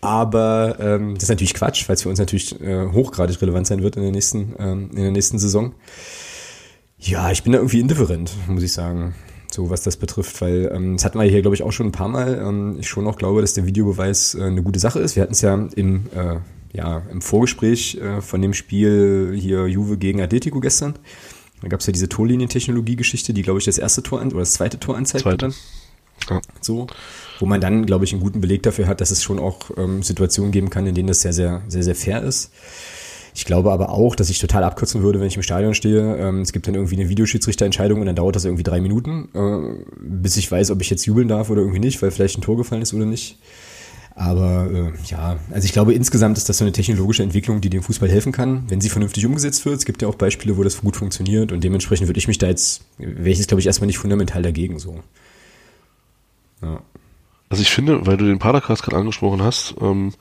Aber ähm, das ist natürlich Quatsch, weil es für uns natürlich äh, hochgradig relevant sein wird in der nächsten, ähm, in der nächsten Saison. Ja, ich bin da irgendwie indifferent, muss ich sagen so was das betrifft, weil ähm, das hatten wir hier, glaube ich, auch schon ein paar Mal. Ähm, ich schon auch glaube, dass der Videobeweis äh, eine gute Sache ist. Wir hatten es ja im, äh, ja im Vorgespräch äh, von dem Spiel hier Juve gegen Atletico gestern. Da gab es ja diese Torlinientechnologie-Geschichte, die, glaube ich, das erste Tor an, oder das zweite Tor anzeigt. Zweite. Ja. So, wo man dann, glaube ich, einen guten Beleg dafür hat, dass es schon auch ähm, Situationen geben kann, in denen das sehr, sehr, sehr, sehr fair ist. Ich glaube aber auch, dass ich total abkürzen würde, wenn ich im Stadion stehe. Ähm, es gibt dann irgendwie eine Videoschiedsrichterentscheidung und dann dauert das irgendwie drei Minuten, äh, bis ich weiß, ob ich jetzt jubeln darf oder irgendwie nicht, weil vielleicht ein Tor gefallen ist oder nicht. Aber äh, ja, also ich glaube insgesamt ist das so eine technologische Entwicklung, die dem Fußball helfen kann, wenn sie vernünftig umgesetzt wird. Es gibt ja auch Beispiele, wo das gut funktioniert und dementsprechend würde ich mich da jetzt, jetzt glaube ich erstmal nicht fundamental dagegen so. Ja. Also ich finde, weil du den Padercast gerade angesprochen hast, ähm,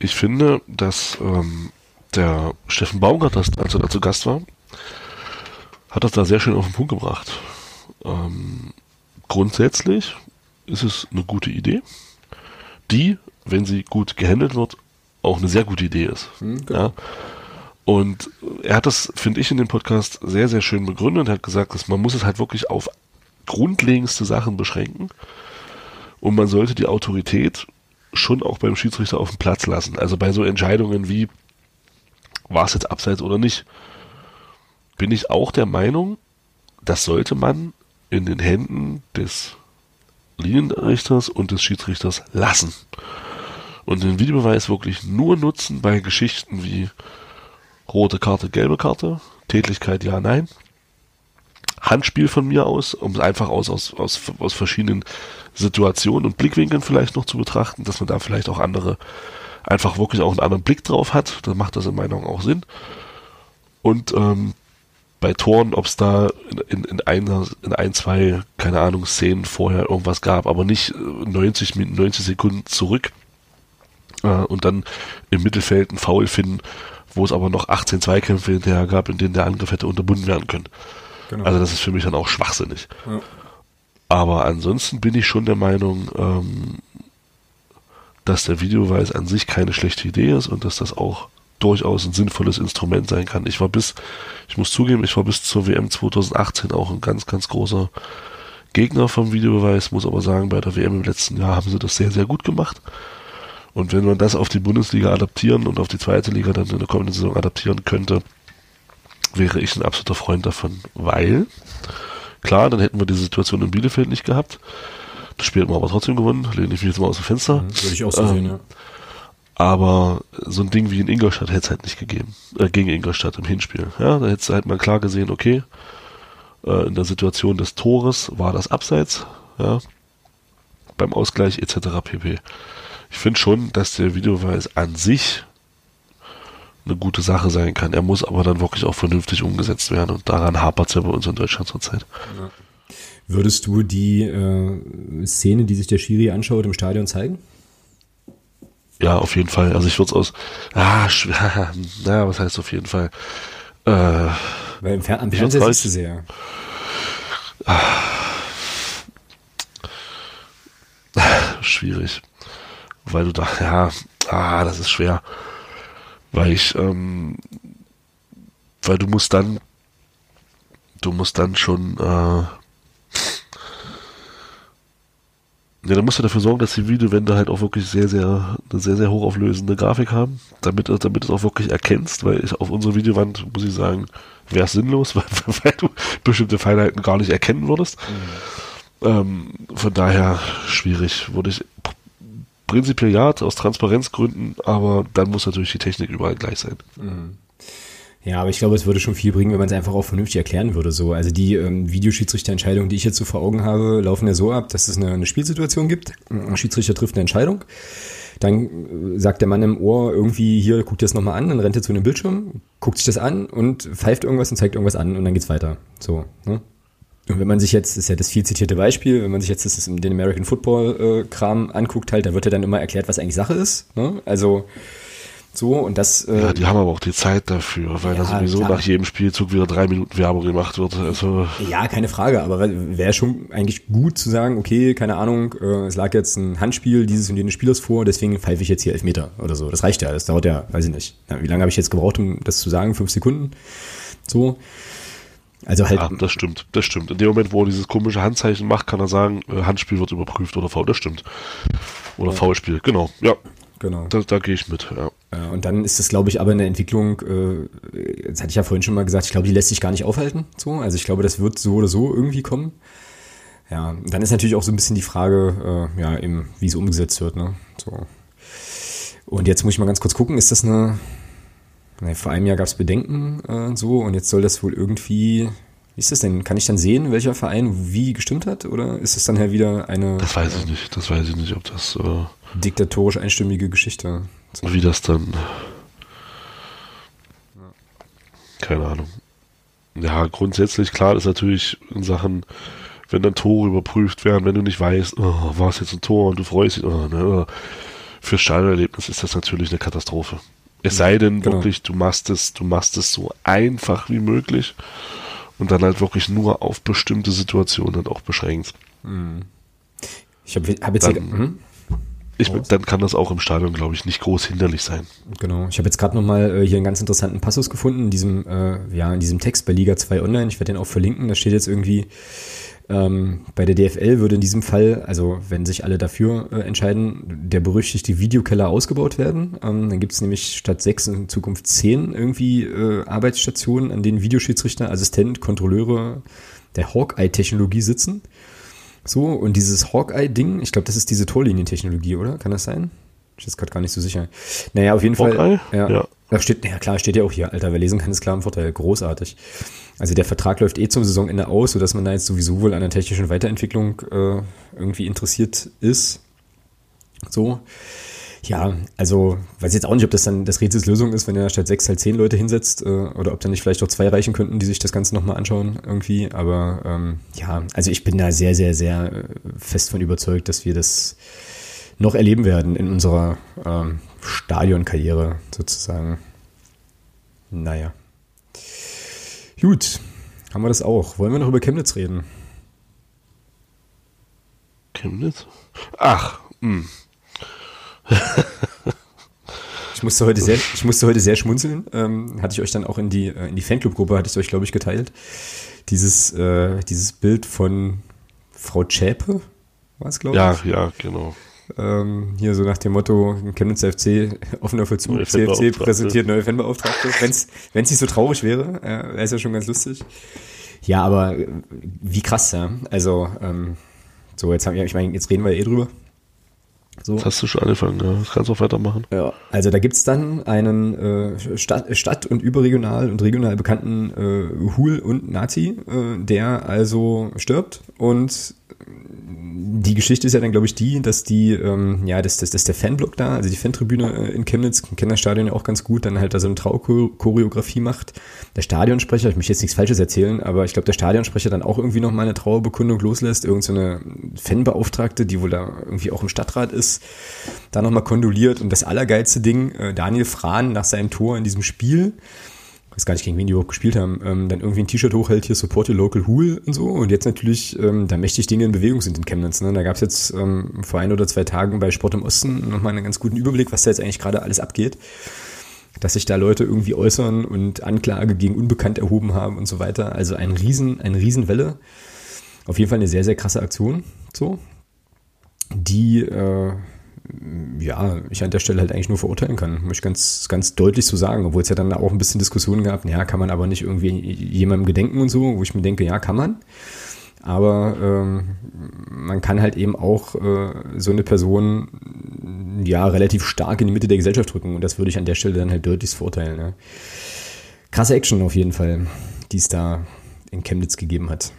ich finde, dass ähm, der Steffen Baumgart, als er da zu Gast war, hat das da sehr schön auf den Punkt gebracht. Ähm, grundsätzlich ist es eine gute Idee, die, wenn sie gut gehandelt wird, auch eine sehr gute Idee ist. Mhm, ja. Und er hat das, finde ich, in dem Podcast sehr, sehr schön begründet. Er hat gesagt, dass man muss es halt wirklich auf grundlegendste Sachen beschränken. Und man sollte die Autorität schon auch beim Schiedsrichter auf dem Platz lassen. Also bei so Entscheidungen wie war es jetzt abseits oder nicht, bin ich auch der Meinung, das sollte man in den Händen des Linienrichters und des Schiedsrichters lassen. Und den Videobeweis wirklich nur nutzen bei Geschichten wie rote Karte, gelbe Karte, Tätlichkeit ja, nein. Handspiel von mir aus, um es einfach aus, aus, aus, aus verschiedenen Situationen und Blickwinkeln vielleicht noch zu betrachten, dass man da vielleicht auch andere einfach wirklich auch einen anderen Blick drauf hat. Dann macht das in meiner Meinung auch Sinn. Und ähm, bei Toren, ob es da in, in, in, einer, in ein, zwei, keine Ahnung, Szenen vorher irgendwas gab, aber nicht 90, 90 Sekunden zurück äh, und dann im Mittelfeld einen Foul finden, wo es aber noch 18 Zweikämpfe hinterher gab, in denen der Angriff hätte unterbunden werden können. Genau. Also das ist für mich dann auch schwachsinnig. Ja. Aber ansonsten bin ich schon der Meinung, ähm, dass der Videobeweis an sich keine schlechte Idee ist und dass das auch durchaus ein sinnvolles Instrument sein kann. Ich war bis, ich muss zugeben, ich war bis zur WM 2018 auch ein ganz, ganz großer Gegner vom Videobeweis, muss aber sagen, bei der WM im letzten Jahr haben sie das sehr, sehr gut gemacht. Und wenn man das auf die Bundesliga adaptieren und auf die zweite Liga dann in der kommenden Saison adaptieren könnte, wäre ich ein absoluter Freund davon, weil, klar, dann hätten wir die Situation in Bielefeld nicht gehabt. Das Spiel hat man aber trotzdem gewonnen, lehne ich mich jetzt mal aus dem Fenster. Mhm, würde ich auch so ähm, sehen, ja. Aber so ein Ding wie in Ingolstadt hätte es halt nicht gegeben. Äh, gegen Ingolstadt im Hinspiel. Ja, da hätte es halt mal klar gesehen, okay, äh, in der Situation des Tores war das Abseits, ja, beim Ausgleich etc. pp. ich finde schon, dass der Videobeweis an sich eine gute Sache sein kann. Er muss aber dann wirklich auch vernünftig umgesetzt werden und daran hapert es ja bei uns in Deutschland zurzeit. Ja. Würdest du die äh, Szene, die sich der Schiri anschaut, im Stadion zeigen? Ja, auf jeden Fall. Also ich würde es aus. Ah, schwer. Naja, was heißt auf jeden Fall? Äh, Weil im Fer am Fernseher siehst du sehr. Ah, schwierig. Weil du da, ja, ah, das ist schwer. Weil ich, ähm, weil du musst dann, du musst dann schon, äh, Ja, dann musst du dafür sorgen, dass die Videowände halt auch wirklich sehr, sehr, eine sehr, sehr hochauflösende Grafik haben, damit, damit du es auch wirklich erkennst, weil ich auf unserer Videowand, muss ich sagen, wäre es sinnlos, weil, weil, du bestimmte Feinheiten gar nicht erkennen würdest. Mhm. Ähm, von daher schwierig. Würde ich prinzipiell ja, aus Transparenzgründen, aber dann muss natürlich die Technik überall gleich sein. Mhm. Ja, aber ich glaube, es würde schon viel bringen, wenn man es einfach auch vernünftig erklären würde. So, also die ähm, Videoschiedsrichterentscheidungen, die ich jetzt so vor Augen habe, laufen ja so ab, dass es eine, eine Spielsituation gibt. Ein Schiedsrichter trifft eine Entscheidung. Dann äh, sagt der Mann im Ohr irgendwie, hier, guck dir das nochmal an, dann rennt er zu einem Bildschirm, guckt sich das an und pfeift irgendwas und zeigt irgendwas an und dann geht's weiter. So, ne? Und wenn man sich jetzt, das ist ja das viel zitierte Beispiel, wenn man sich jetzt das den American Football äh, anguckt, halt, da wird ja dann immer erklärt, was eigentlich Sache ist. Ne? Also so, und das. Äh, ja, die haben aber auch die Zeit dafür, weil ja, da sowieso klar. nach jedem Spielzug wieder drei Minuten Werbung gemacht wird. Also ja, keine Frage, aber wäre schon eigentlich gut zu sagen, okay, keine Ahnung, äh, es lag jetzt ein Handspiel dieses und jenes Spielers vor, deswegen pfeife ich jetzt hier elf Meter oder so. Das reicht ja, das dauert ja, weiß ich nicht. Ja, wie lange habe ich jetzt gebraucht, um das zu sagen? Fünf Sekunden? So. Also halt. Ja, das stimmt, das stimmt. In dem Moment, wo er dieses komische Handzeichen macht, kann er sagen, äh, Handspiel wird überprüft oder faul. Das stimmt. Oder ja. Foulspiel, genau, ja. Genau. Da, da gehe ich mit, ja. Und dann ist das, glaube ich, aber eine Entwicklung, äh, das hatte ich ja vorhin schon mal gesagt, ich glaube, die lässt sich gar nicht aufhalten. So. Also ich glaube, das wird so oder so irgendwie kommen. Ja, dann ist natürlich auch so ein bisschen die Frage, äh, ja, eben, wie es umgesetzt wird, ne? So. Und jetzt muss ich mal ganz kurz gucken, ist das eine, ne, vor einem Jahr gab es Bedenken äh, so und jetzt soll das wohl irgendwie, wie ist das denn? Kann ich dann sehen, welcher Verein wie gestimmt hat? Oder ist es dann halt wieder eine. Das weiß ich nicht, das weiß ich nicht, ob das. Äh diktatorisch einstimmige Geschichte. Wie das dann. Keine Ahnung. Ja, grundsätzlich klar ist natürlich in Sachen, wenn dann Tore überprüft werden, wenn du nicht weißt, oh, war es jetzt ein Tor und du freust dich, oh, ne, fürs Stadionerlebnis ist das natürlich eine Katastrophe. Es sei denn genau. wirklich, du machst es, du machst es so einfach wie möglich und dann halt wirklich nur auf bestimmte Situationen auch beschränkt. Hm. Ich habe hab jetzt dann, hier, hm? Ich, dann kann das auch im Stadion, glaube ich, nicht groß hinderlich sein. Genau. Ich habe jetzt gerade nochmal äh, hier einen ganz interessanten Passus gefunden in diesem, äh, ja, in diesem Text bei Liga 2 Online. Ich werde den auch verlinken. Da steht jetzt irgendwie, ähm, bei der DFL würde in diesem Fall, also wenn sich alle dafür äh, entscheiden, der berüchtigte Videokeller ausgebaut werden. Ähm, dann gibt es nämlich statt sechs in Zukunft zehn irgendwie äh, Arbeitsstationen, an denen Videoschiedsrichter, Assistent, Kontrolleure der Hawkeye-Technologie sitzen. So, und dieses Hawkeye-Ding, ich glaube, das ist diese Torlinientechnologie, oder? Kann das sein? Ich bin jetzt gerade gar nicht so sicher. Naja, auf jeden Hawkeye? Fall. Ja, ja. Da steht, ja klar, steht ja auch hier, Alter, wer lesen kann, ist klar im Vorteil. Großartig. Also der Vertrag läuft eh zum Saisonende aus, sodass man da jetzt sowieso wohl an der technischen Weiterentwicklung äh, irgendwie interessiert ist. So. Ja, also weiß jetzt auch nicht, ob das dann das Rätsels Lösung ist, wenn er statt sechs halt zehn Leute hinsetzt äh, oder ob dann nicht vielleicht auch zwei reichen könnten, die sich das Ganze nochmal anschauen irgendwie. Aber ähm, ja, also ich bin da sehr, sehr, sehr äh, fest von überzeugt, dass wir das noch erleben werden in unserer ähm, Stadionkarriere sozusagen. Naja. Gut, haben wir das auch. Wollen wir noch über Chemnitz reden? Chemnitz? Ach, mh. Ich musste heute sehr, ich musste heute sehr schmunzeln. Ähm, hatte ich euch dann auch in die, äh, in die Fanclub-Gruppe, hatte ich euch, glaube ich, geteilt. Dieses, äh, dieses Bild von Frau Zschäpe, war es, glaube ja, ich. Ja, ja, genau. Ähm, hier so nach dem Motto, Chemnitzer FC, offener Vollzug, CFC präsentiert neue Fanbeauftragte. Wenn es nicht so traurig wäre, äh, wäre es ja schon ganz lustig. Ja, aber äh, wie krass, ja. Also, ähm, so, jetzt haben wir, ich meine, jetzt reden wir ja eh drüber. So. Das hast du schon angefangen, ja. Das kannst du auch weitermachen. Ja, also da gibt's dann einen äh, Stadt-, Stadt und überregional und regional bekannten äh, Hul und Nazi, äh, der also stirbt und die Geschichte ist ja dann, glaube ich, die, dass die, ähm, ja, dass, dass, dass der Fanblock da, also die Fantribüne äh, in Chemnitz, kennt das Stadion ja auch ganz gut, dann halt da so eine Trauerchoreografie macht. Der Stadionsprecher, ich möchte jetzt nichts Falsches erzählen, aber ich glaube, der Stadionsprecher dann auch irgendwie noch mal eine Trauerbekundung loslässt, irgend so Fanbeauftragte, die wohl da irgendwie auch im Stadtrat ist, da nochmal kondoliert und das allergeilste Ding, äh, Daniel Frahn nach seinem Tor in diesem Spiel, weiß gar nicht, gegen wen die überhaupt gespielt haben, ähm, dann irgendwie ein T-Shirt hochhält, hier Support Your Local Hool und so. Und jetzt natürlich, ähm, da mächtig Dinge in Bewegung sind in Chemnitz. Ne? Da gab es jetzt ähm, vor ein oder zwei Tagen bei Sport im Osten nochmal einen ganz guten Überblick, was da jetzt eigentlich gerade alles abgeht. Dass sich da Leute irgendwie äußern und Anklage gegen Unbekannt erhoben haben und so weiter. Also ein Riesen, eine Riesenwelle. Auf jeden Fall eine sehr, sehr krasse Aktion. So. Die, äh, ja, ich an der Stelle halt eigentlich nur verurteilen kann, muss ich ganz, ganz deutlich so sagen, obwohl es ja dann auch ein bisschen Diskussionen gab, ja, kann man aber nicht irgendwie jemandem gedenken und so, wo ich mir denke, ja, kann man. Aber ähm, man kann halt eben auch äh, so eine Person ja relativ stark in die Mitte der Gesellschaft drücken und das würde ich an der Stelle dann halt deutlich verurteilen. Ne? Krasse Action auf jeden Fall, die es da in Chemnitz gegeben hat.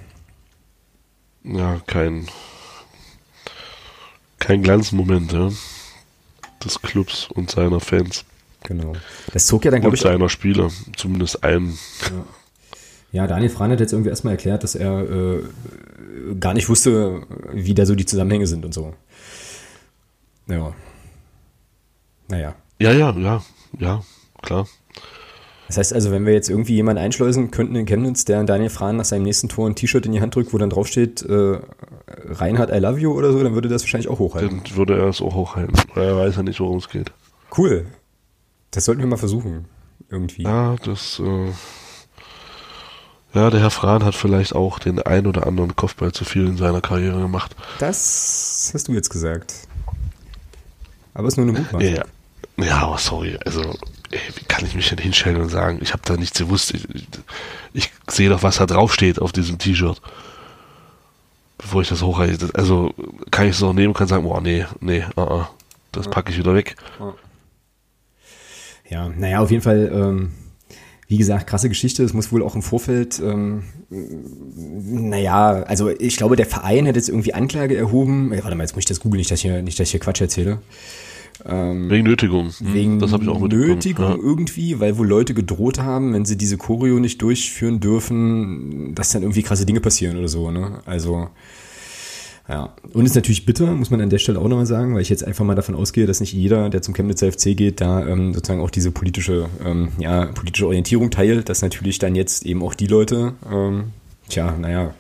Ja, kein, kein Glanzmoment ja, des Clubs und seiner Fans. Genau. Das zog ja dann, glaube ich. seiner Spieler, zumindest einen. Ja. Ja, Daniel Frahn hat jetzt irgendwie erstmal erklärt, dass er äh, gar nicht wusste, wie da so die Zusammenhänge sind und so. Ja. Naja. Ja, ja, ja, ja, klar. Das heißt also, wenn wir jetzt irgendwie jemanden einschleusen könnten in Chemnitz, der Daniel Frahn nach seinem nächsten Tor ein T-Shirt in die Hand drückt, wo dann draufsteht, äh, Reinhard, I love you oder so, dann würde das wahrscheinlich auch hochhalten. Dann würde er es auch hochhalten, weil er weiß ja nicht, worum es geht. Cool. Das sollten wir mal versuchen. Irgendwie. Ja, das, äh, ja, der Herr Frahn hat vielleicht auch den ein oder anderen Kopfball zu viel in seiner Karriere gemacht. Das hast du jetzt gesagt. Aber es ist nur eine Mutmaßung. Ja, ja, aber sorry, also ey, wie kann ich mich denn hinstellen und sagen, ich habe da nichts gewusst. Ich, ich, ich sehe doch, was da draufsteht auf diesem T-Shirt. Bevor ich das hochreiche. Also kann ich es auch nehmen und kann sagen, boah, nee, nee, uh -uh, das packe ich wieder weg. Ja, naja, auf jeden Fall, ähm, wie gesagt, krasse Geschichte. Es muss wohl auch im Vorfeld, ähm, naja, also ich glaube, der Verein hat jetzt irgendwie Anklage erhoben. Ja, warte mal, jetzt muss ich das googeln, nicht, dass ich hier, nicht, dass ich hier Quatsch erzähle. Ähm, wegen Nötigung. Hm, wegen das ich auch Nötigung ja. irgendwie, weil wohl Leute gedroht haben, wenn sie diese Choreo nicht durchführen dürfen, dass dann irgendwie krasse Dinge passieren oder so. Ne? Also ja, und ist natürlich bitter, muss man an der Stelle auch nochmal sagen, weil ich jetzt einfach mal davon ausgehe, dass nicht jeder, der zum Chemnitzer FC geht, da ähm, sozusagen auch diese politische, ähm, ja, politische Orientierung teilt, dass natürlich dann jetzt eben auch die Leute, ähm, tja, naja,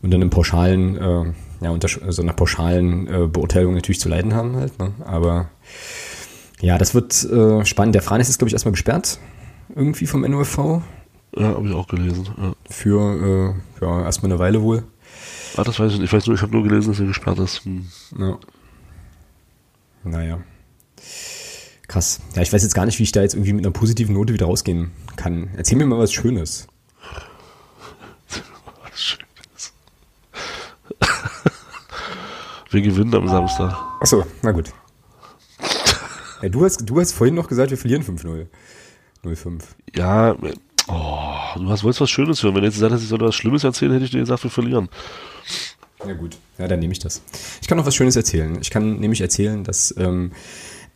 unter einem pauschalen, äh, ja, unter so einer pauschalen äh, Beurteilung natürlich zu leiden haben halt, ne? aber ja, das wird äh, spannend. Der Franes ist, glaube ich, erstmal gesperrt, irgendwie vom NUFV. Ja, habe ich auch gelesen. Ja. Für äh, ja, erstmal eine Weile wohl. Ah, das weiß ich nicht. Ich weiß nur, ich habe nur gelesen, dass er gesperrt ist. Hm. Ja. Naja. Krass. Ja, ich weiß jetzt gar nicht, wie ich da jetzt irgendwie mit einer positiven Note wieder rausgehen kann. Erzähl mir mal was Schönes. was Schönes. Wir gewinnen am Samstag. Achso, na gut. Ja, du, hast, du hast vorhin noch gesagt, wir verlieren 5-0. 0-5. Ja, oh, du hast, wolltest was Schönes hören. Wenn du jetzt gesagt hättest, ich soll was Schlimmes erzählen, hätte ich dir gesagt, wir verlieren. Ja gut, ja, dann nehme ich das. Ich kann noch was Schönes erzählen. Ich kann nämlich erzählen, dass ähm,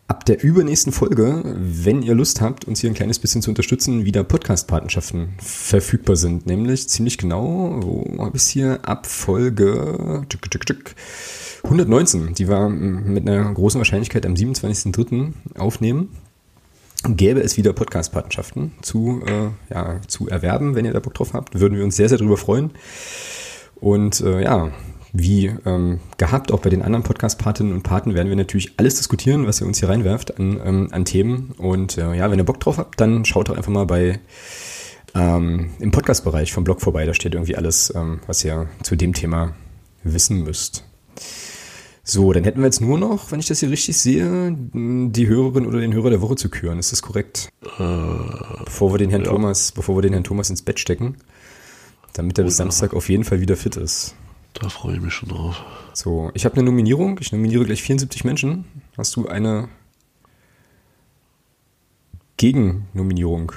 ab der übernächsten Folge, wenn ihr Lust habt, uns hier ein kleines bisschen zu unterstützen, wieder Podcast-Patenschaften verfügbar sind. Nämlich ziemlich genau, wo habe ich es hier? Ab Folge 119. Die war mit einer großen Wahrscheinlichkeit am 27.03. aufnehmen gäbe es wieder Podcast-Patenschaften zu, äh, ja, zu erwerben, wenn ihr da Bock drauf habt. Würden wir uns sehr, sehr drüber freuen. Und äh, ja, wie ähm, gehabt, auch bei den anderen Podcast-Patinnen und Paten werden wir natürlich alles diskutieren, was ihr uns hier reinwerft an, ähm, an Themen. Und äh, ja, wenn ihr Bock drauf habt, dann schaut doch einfach mal bei ähm, im Podcast-Bereich vom Blog vorbei. Da steht irgendwie alles, ähm, was ihr zu dem Thema wissen müsst. So, dann hätten wir jetzt nur noch, wenn ich das hier richtig sehe, die Hörerin oder den Hörer der Woche zu küren. Ist das korrekt? Äh, bevor wir den Herrn ja. Thomas, bevor wir den Herrn Thomas ins Bett stecken, damit er bis Samstag auf jeden Fall wieder fit ist. Da freue ich mich schon drauf. So, ich habe eine Nominierung. Ich nominiere gleich 74 Menschen. Hast du eine Gegennominierung?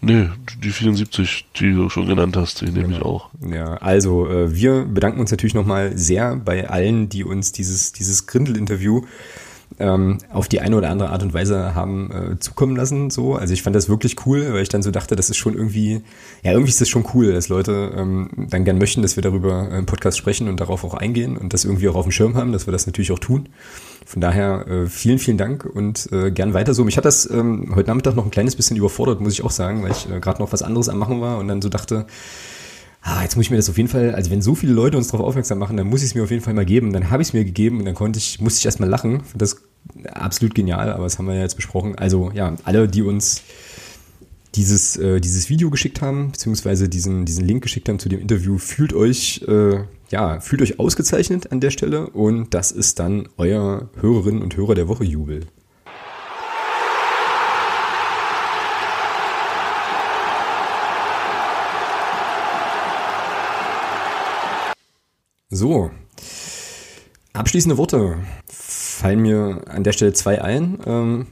Nee, die 74, die du schon genannt hast, die nehme genau. ich auch. Ja, also äh, wir bedanken uns natürlich nochmal sehr bei allen, die uns dieses, dieses Grindel-Interview ähm, auf die eine oder andere Art und Weise haben äh, zukommen lassen. So, also ich fand das wirklich cool, weil ich dann so dachte, das ist schon irgendwie, ja irgendwie ist das schon cool, dass Leute ähm, dann gern möchten, dass wir darüber im Podcast sprechen und darauf auch eingehen und das irgendwie auch auf dem Schirm haben, dass wir das natürlich auch tun. Von daher äh, vielen, vielen Dank und äh, gern weiter so. Mich hat das ähm, heute Nachmittag noch ein kleines bisschen überfordert, muss ich auch sagen, weil ich äh, gerade noch was anderes am Machen war und dann so dachte, ah, jetzt muss ich mir das auf jeden Fall, also wenn so viele Leute uns darauf aufmerksam machen, dann muss ich es mir auf jeden Fall mal geben. Dann habe ich es mir gegeben und dann konnte ich, musste ich erstmal lachen. Das ist absolut genial, aber das haben wir ja jetzt besprochen. Also ja, alle, die uns dieses, äh, dieses Video geschickt haben, beziehungsweise diesen, diesen Link geschickt haben zu dem Interview, fühlt euch, äh, ja, fühlt euch ausgezeichnet an der Stelle und das ist dann euer Hörerinnen und Hörer der Woche Jubel. So, abschließende Worte. Fallen mir an der Stelle zwei ein. Ähm,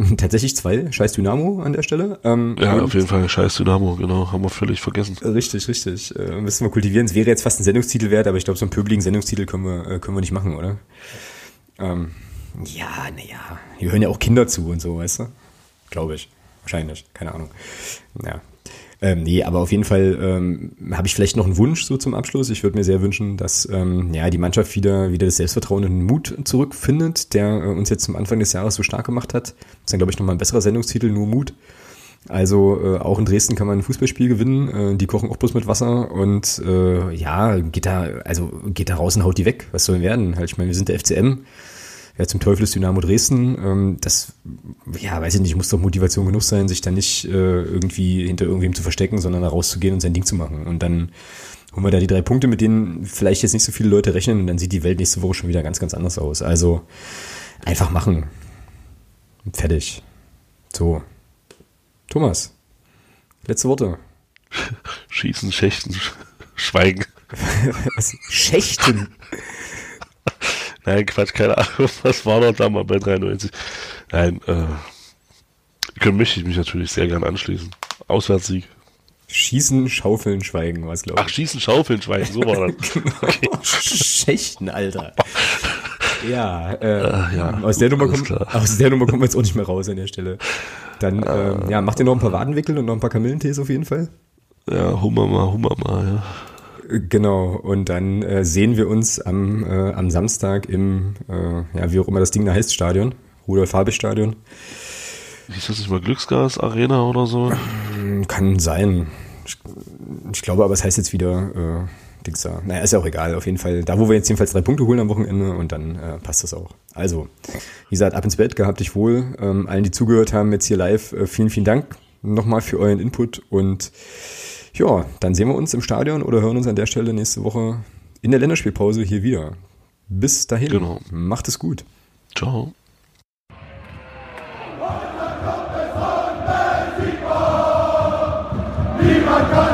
tatsächlich zwei. Scheiß Dynamo an der Stelle. Ähm, ja, auf jeden Fall Scheiß Dynamo, genau. Haben wir völlig vergessen. Richtig, richtig. Äh, müssen wir kultivieren. Es wäre jetzt fast ein Sendungstitel wert, aber ich glaube, so einen pöbeligen Sendungstitel können wir, äh, können wir nicht machen, oder? Ähm, ja, naja. Hier hören ja auch Kinder zu und so, weißt du? Glaube ich. Wahrscheinlich. Keine Ahnung. Ja. Ähm, nee, aber auf jeden Fall ähm, habe ich vielleicht noch einen Wunsch so zum Abschluss. Ich würde mir sehr wünschen, dass ähm, ja die Mannschaft wieder wieder das Selbstvertrauen und den Mut zurückfindet, der äh, uns jetzt zum Anfang des Jahres so stark gemacht hat. Das ist dann glaube ich nochmal ein besserer Sendungstitel, nur Mut. Also äh, auch in Dresden kann man ein Fußballspiel gewinnen. Äh, die kochen auch bloß mit Wasser und äh, ja, geht da also geht da raus und haut die weg. Was soll werden? Halt, ich meine, wir sind der FCM ja, zum Teufel ist Dynamo Dresden. Ähm, das, ja, weiß ich nicht, muss doch Motivation genug sein, sich dann nicht äh, irgendwie hinter irgendwem zu verstecken, sondern da rauszugehen und sein Ding zu machen. Und dann holen wir da die drei Punkte, mit denen vielleicht jetzt nicht so viele Leute rechnen und dann sieht die Welt nächste Woche schon wieder ganz, ganz anders aus. Also einfach machen. Fertig. So. Thomas, letzte Worte. Schießen, Schächten, Schweigen. Was? Schächten? Nein, Quatsch, keine Ahnung. Was war noch da mal bei 93? Nein, äh, können möchte ich mich natürlich sehr gern anschließen. Auswärtssieg. Schießen, Schaufeln, Schweigen, was glaube ich. Ach, Schießen, Schaufeln, Schweigen, so war das. genau. okay. Schächten, Alter. Ja, äh, äh, ja, aus, der Nummer kommt, aus der Nummer kommen wir jetzt auch nicht mehr raus an der Stelle. Dann, äh, ähm, ja, macht ihr noch ein paar Wadenwickel und noch ein paar Kamillentees auf jeden Fall? Ja, Hummer mal, Hummer mal, ja. Genau, und dann äh, sehen wir uns am, äh, am Samstag im, äh, ja, wie auch immer das Ding da heißt, Stadion, Rudolf-Habich-Stadion. Hieß das nicht mal Glücksgas-Arena oder so? Kann sein. Ich, ich, glaube aber, es heißt jetzt wieder äh, Dings da. Naja, ist ja auch egal. Auf jeden Fall, da wo wir jetzt jedenfalls drei Punkte holen am Wochenende und dann äh, passt das auch. Also, wie gesagt, ab ins Bett, gehabt dich wohl. Ähm, allen, die zugehört haben jetzt hier live, äh, vielen, vielen Dank nochmal für euren Input und ja, dann sehen wir uns im Stadion oder hören uns an der Stelle nächste Woche in der Länderspielpause hier wieder. Bis dahin. Genau. Macht es gut. Ciao. Niemand kann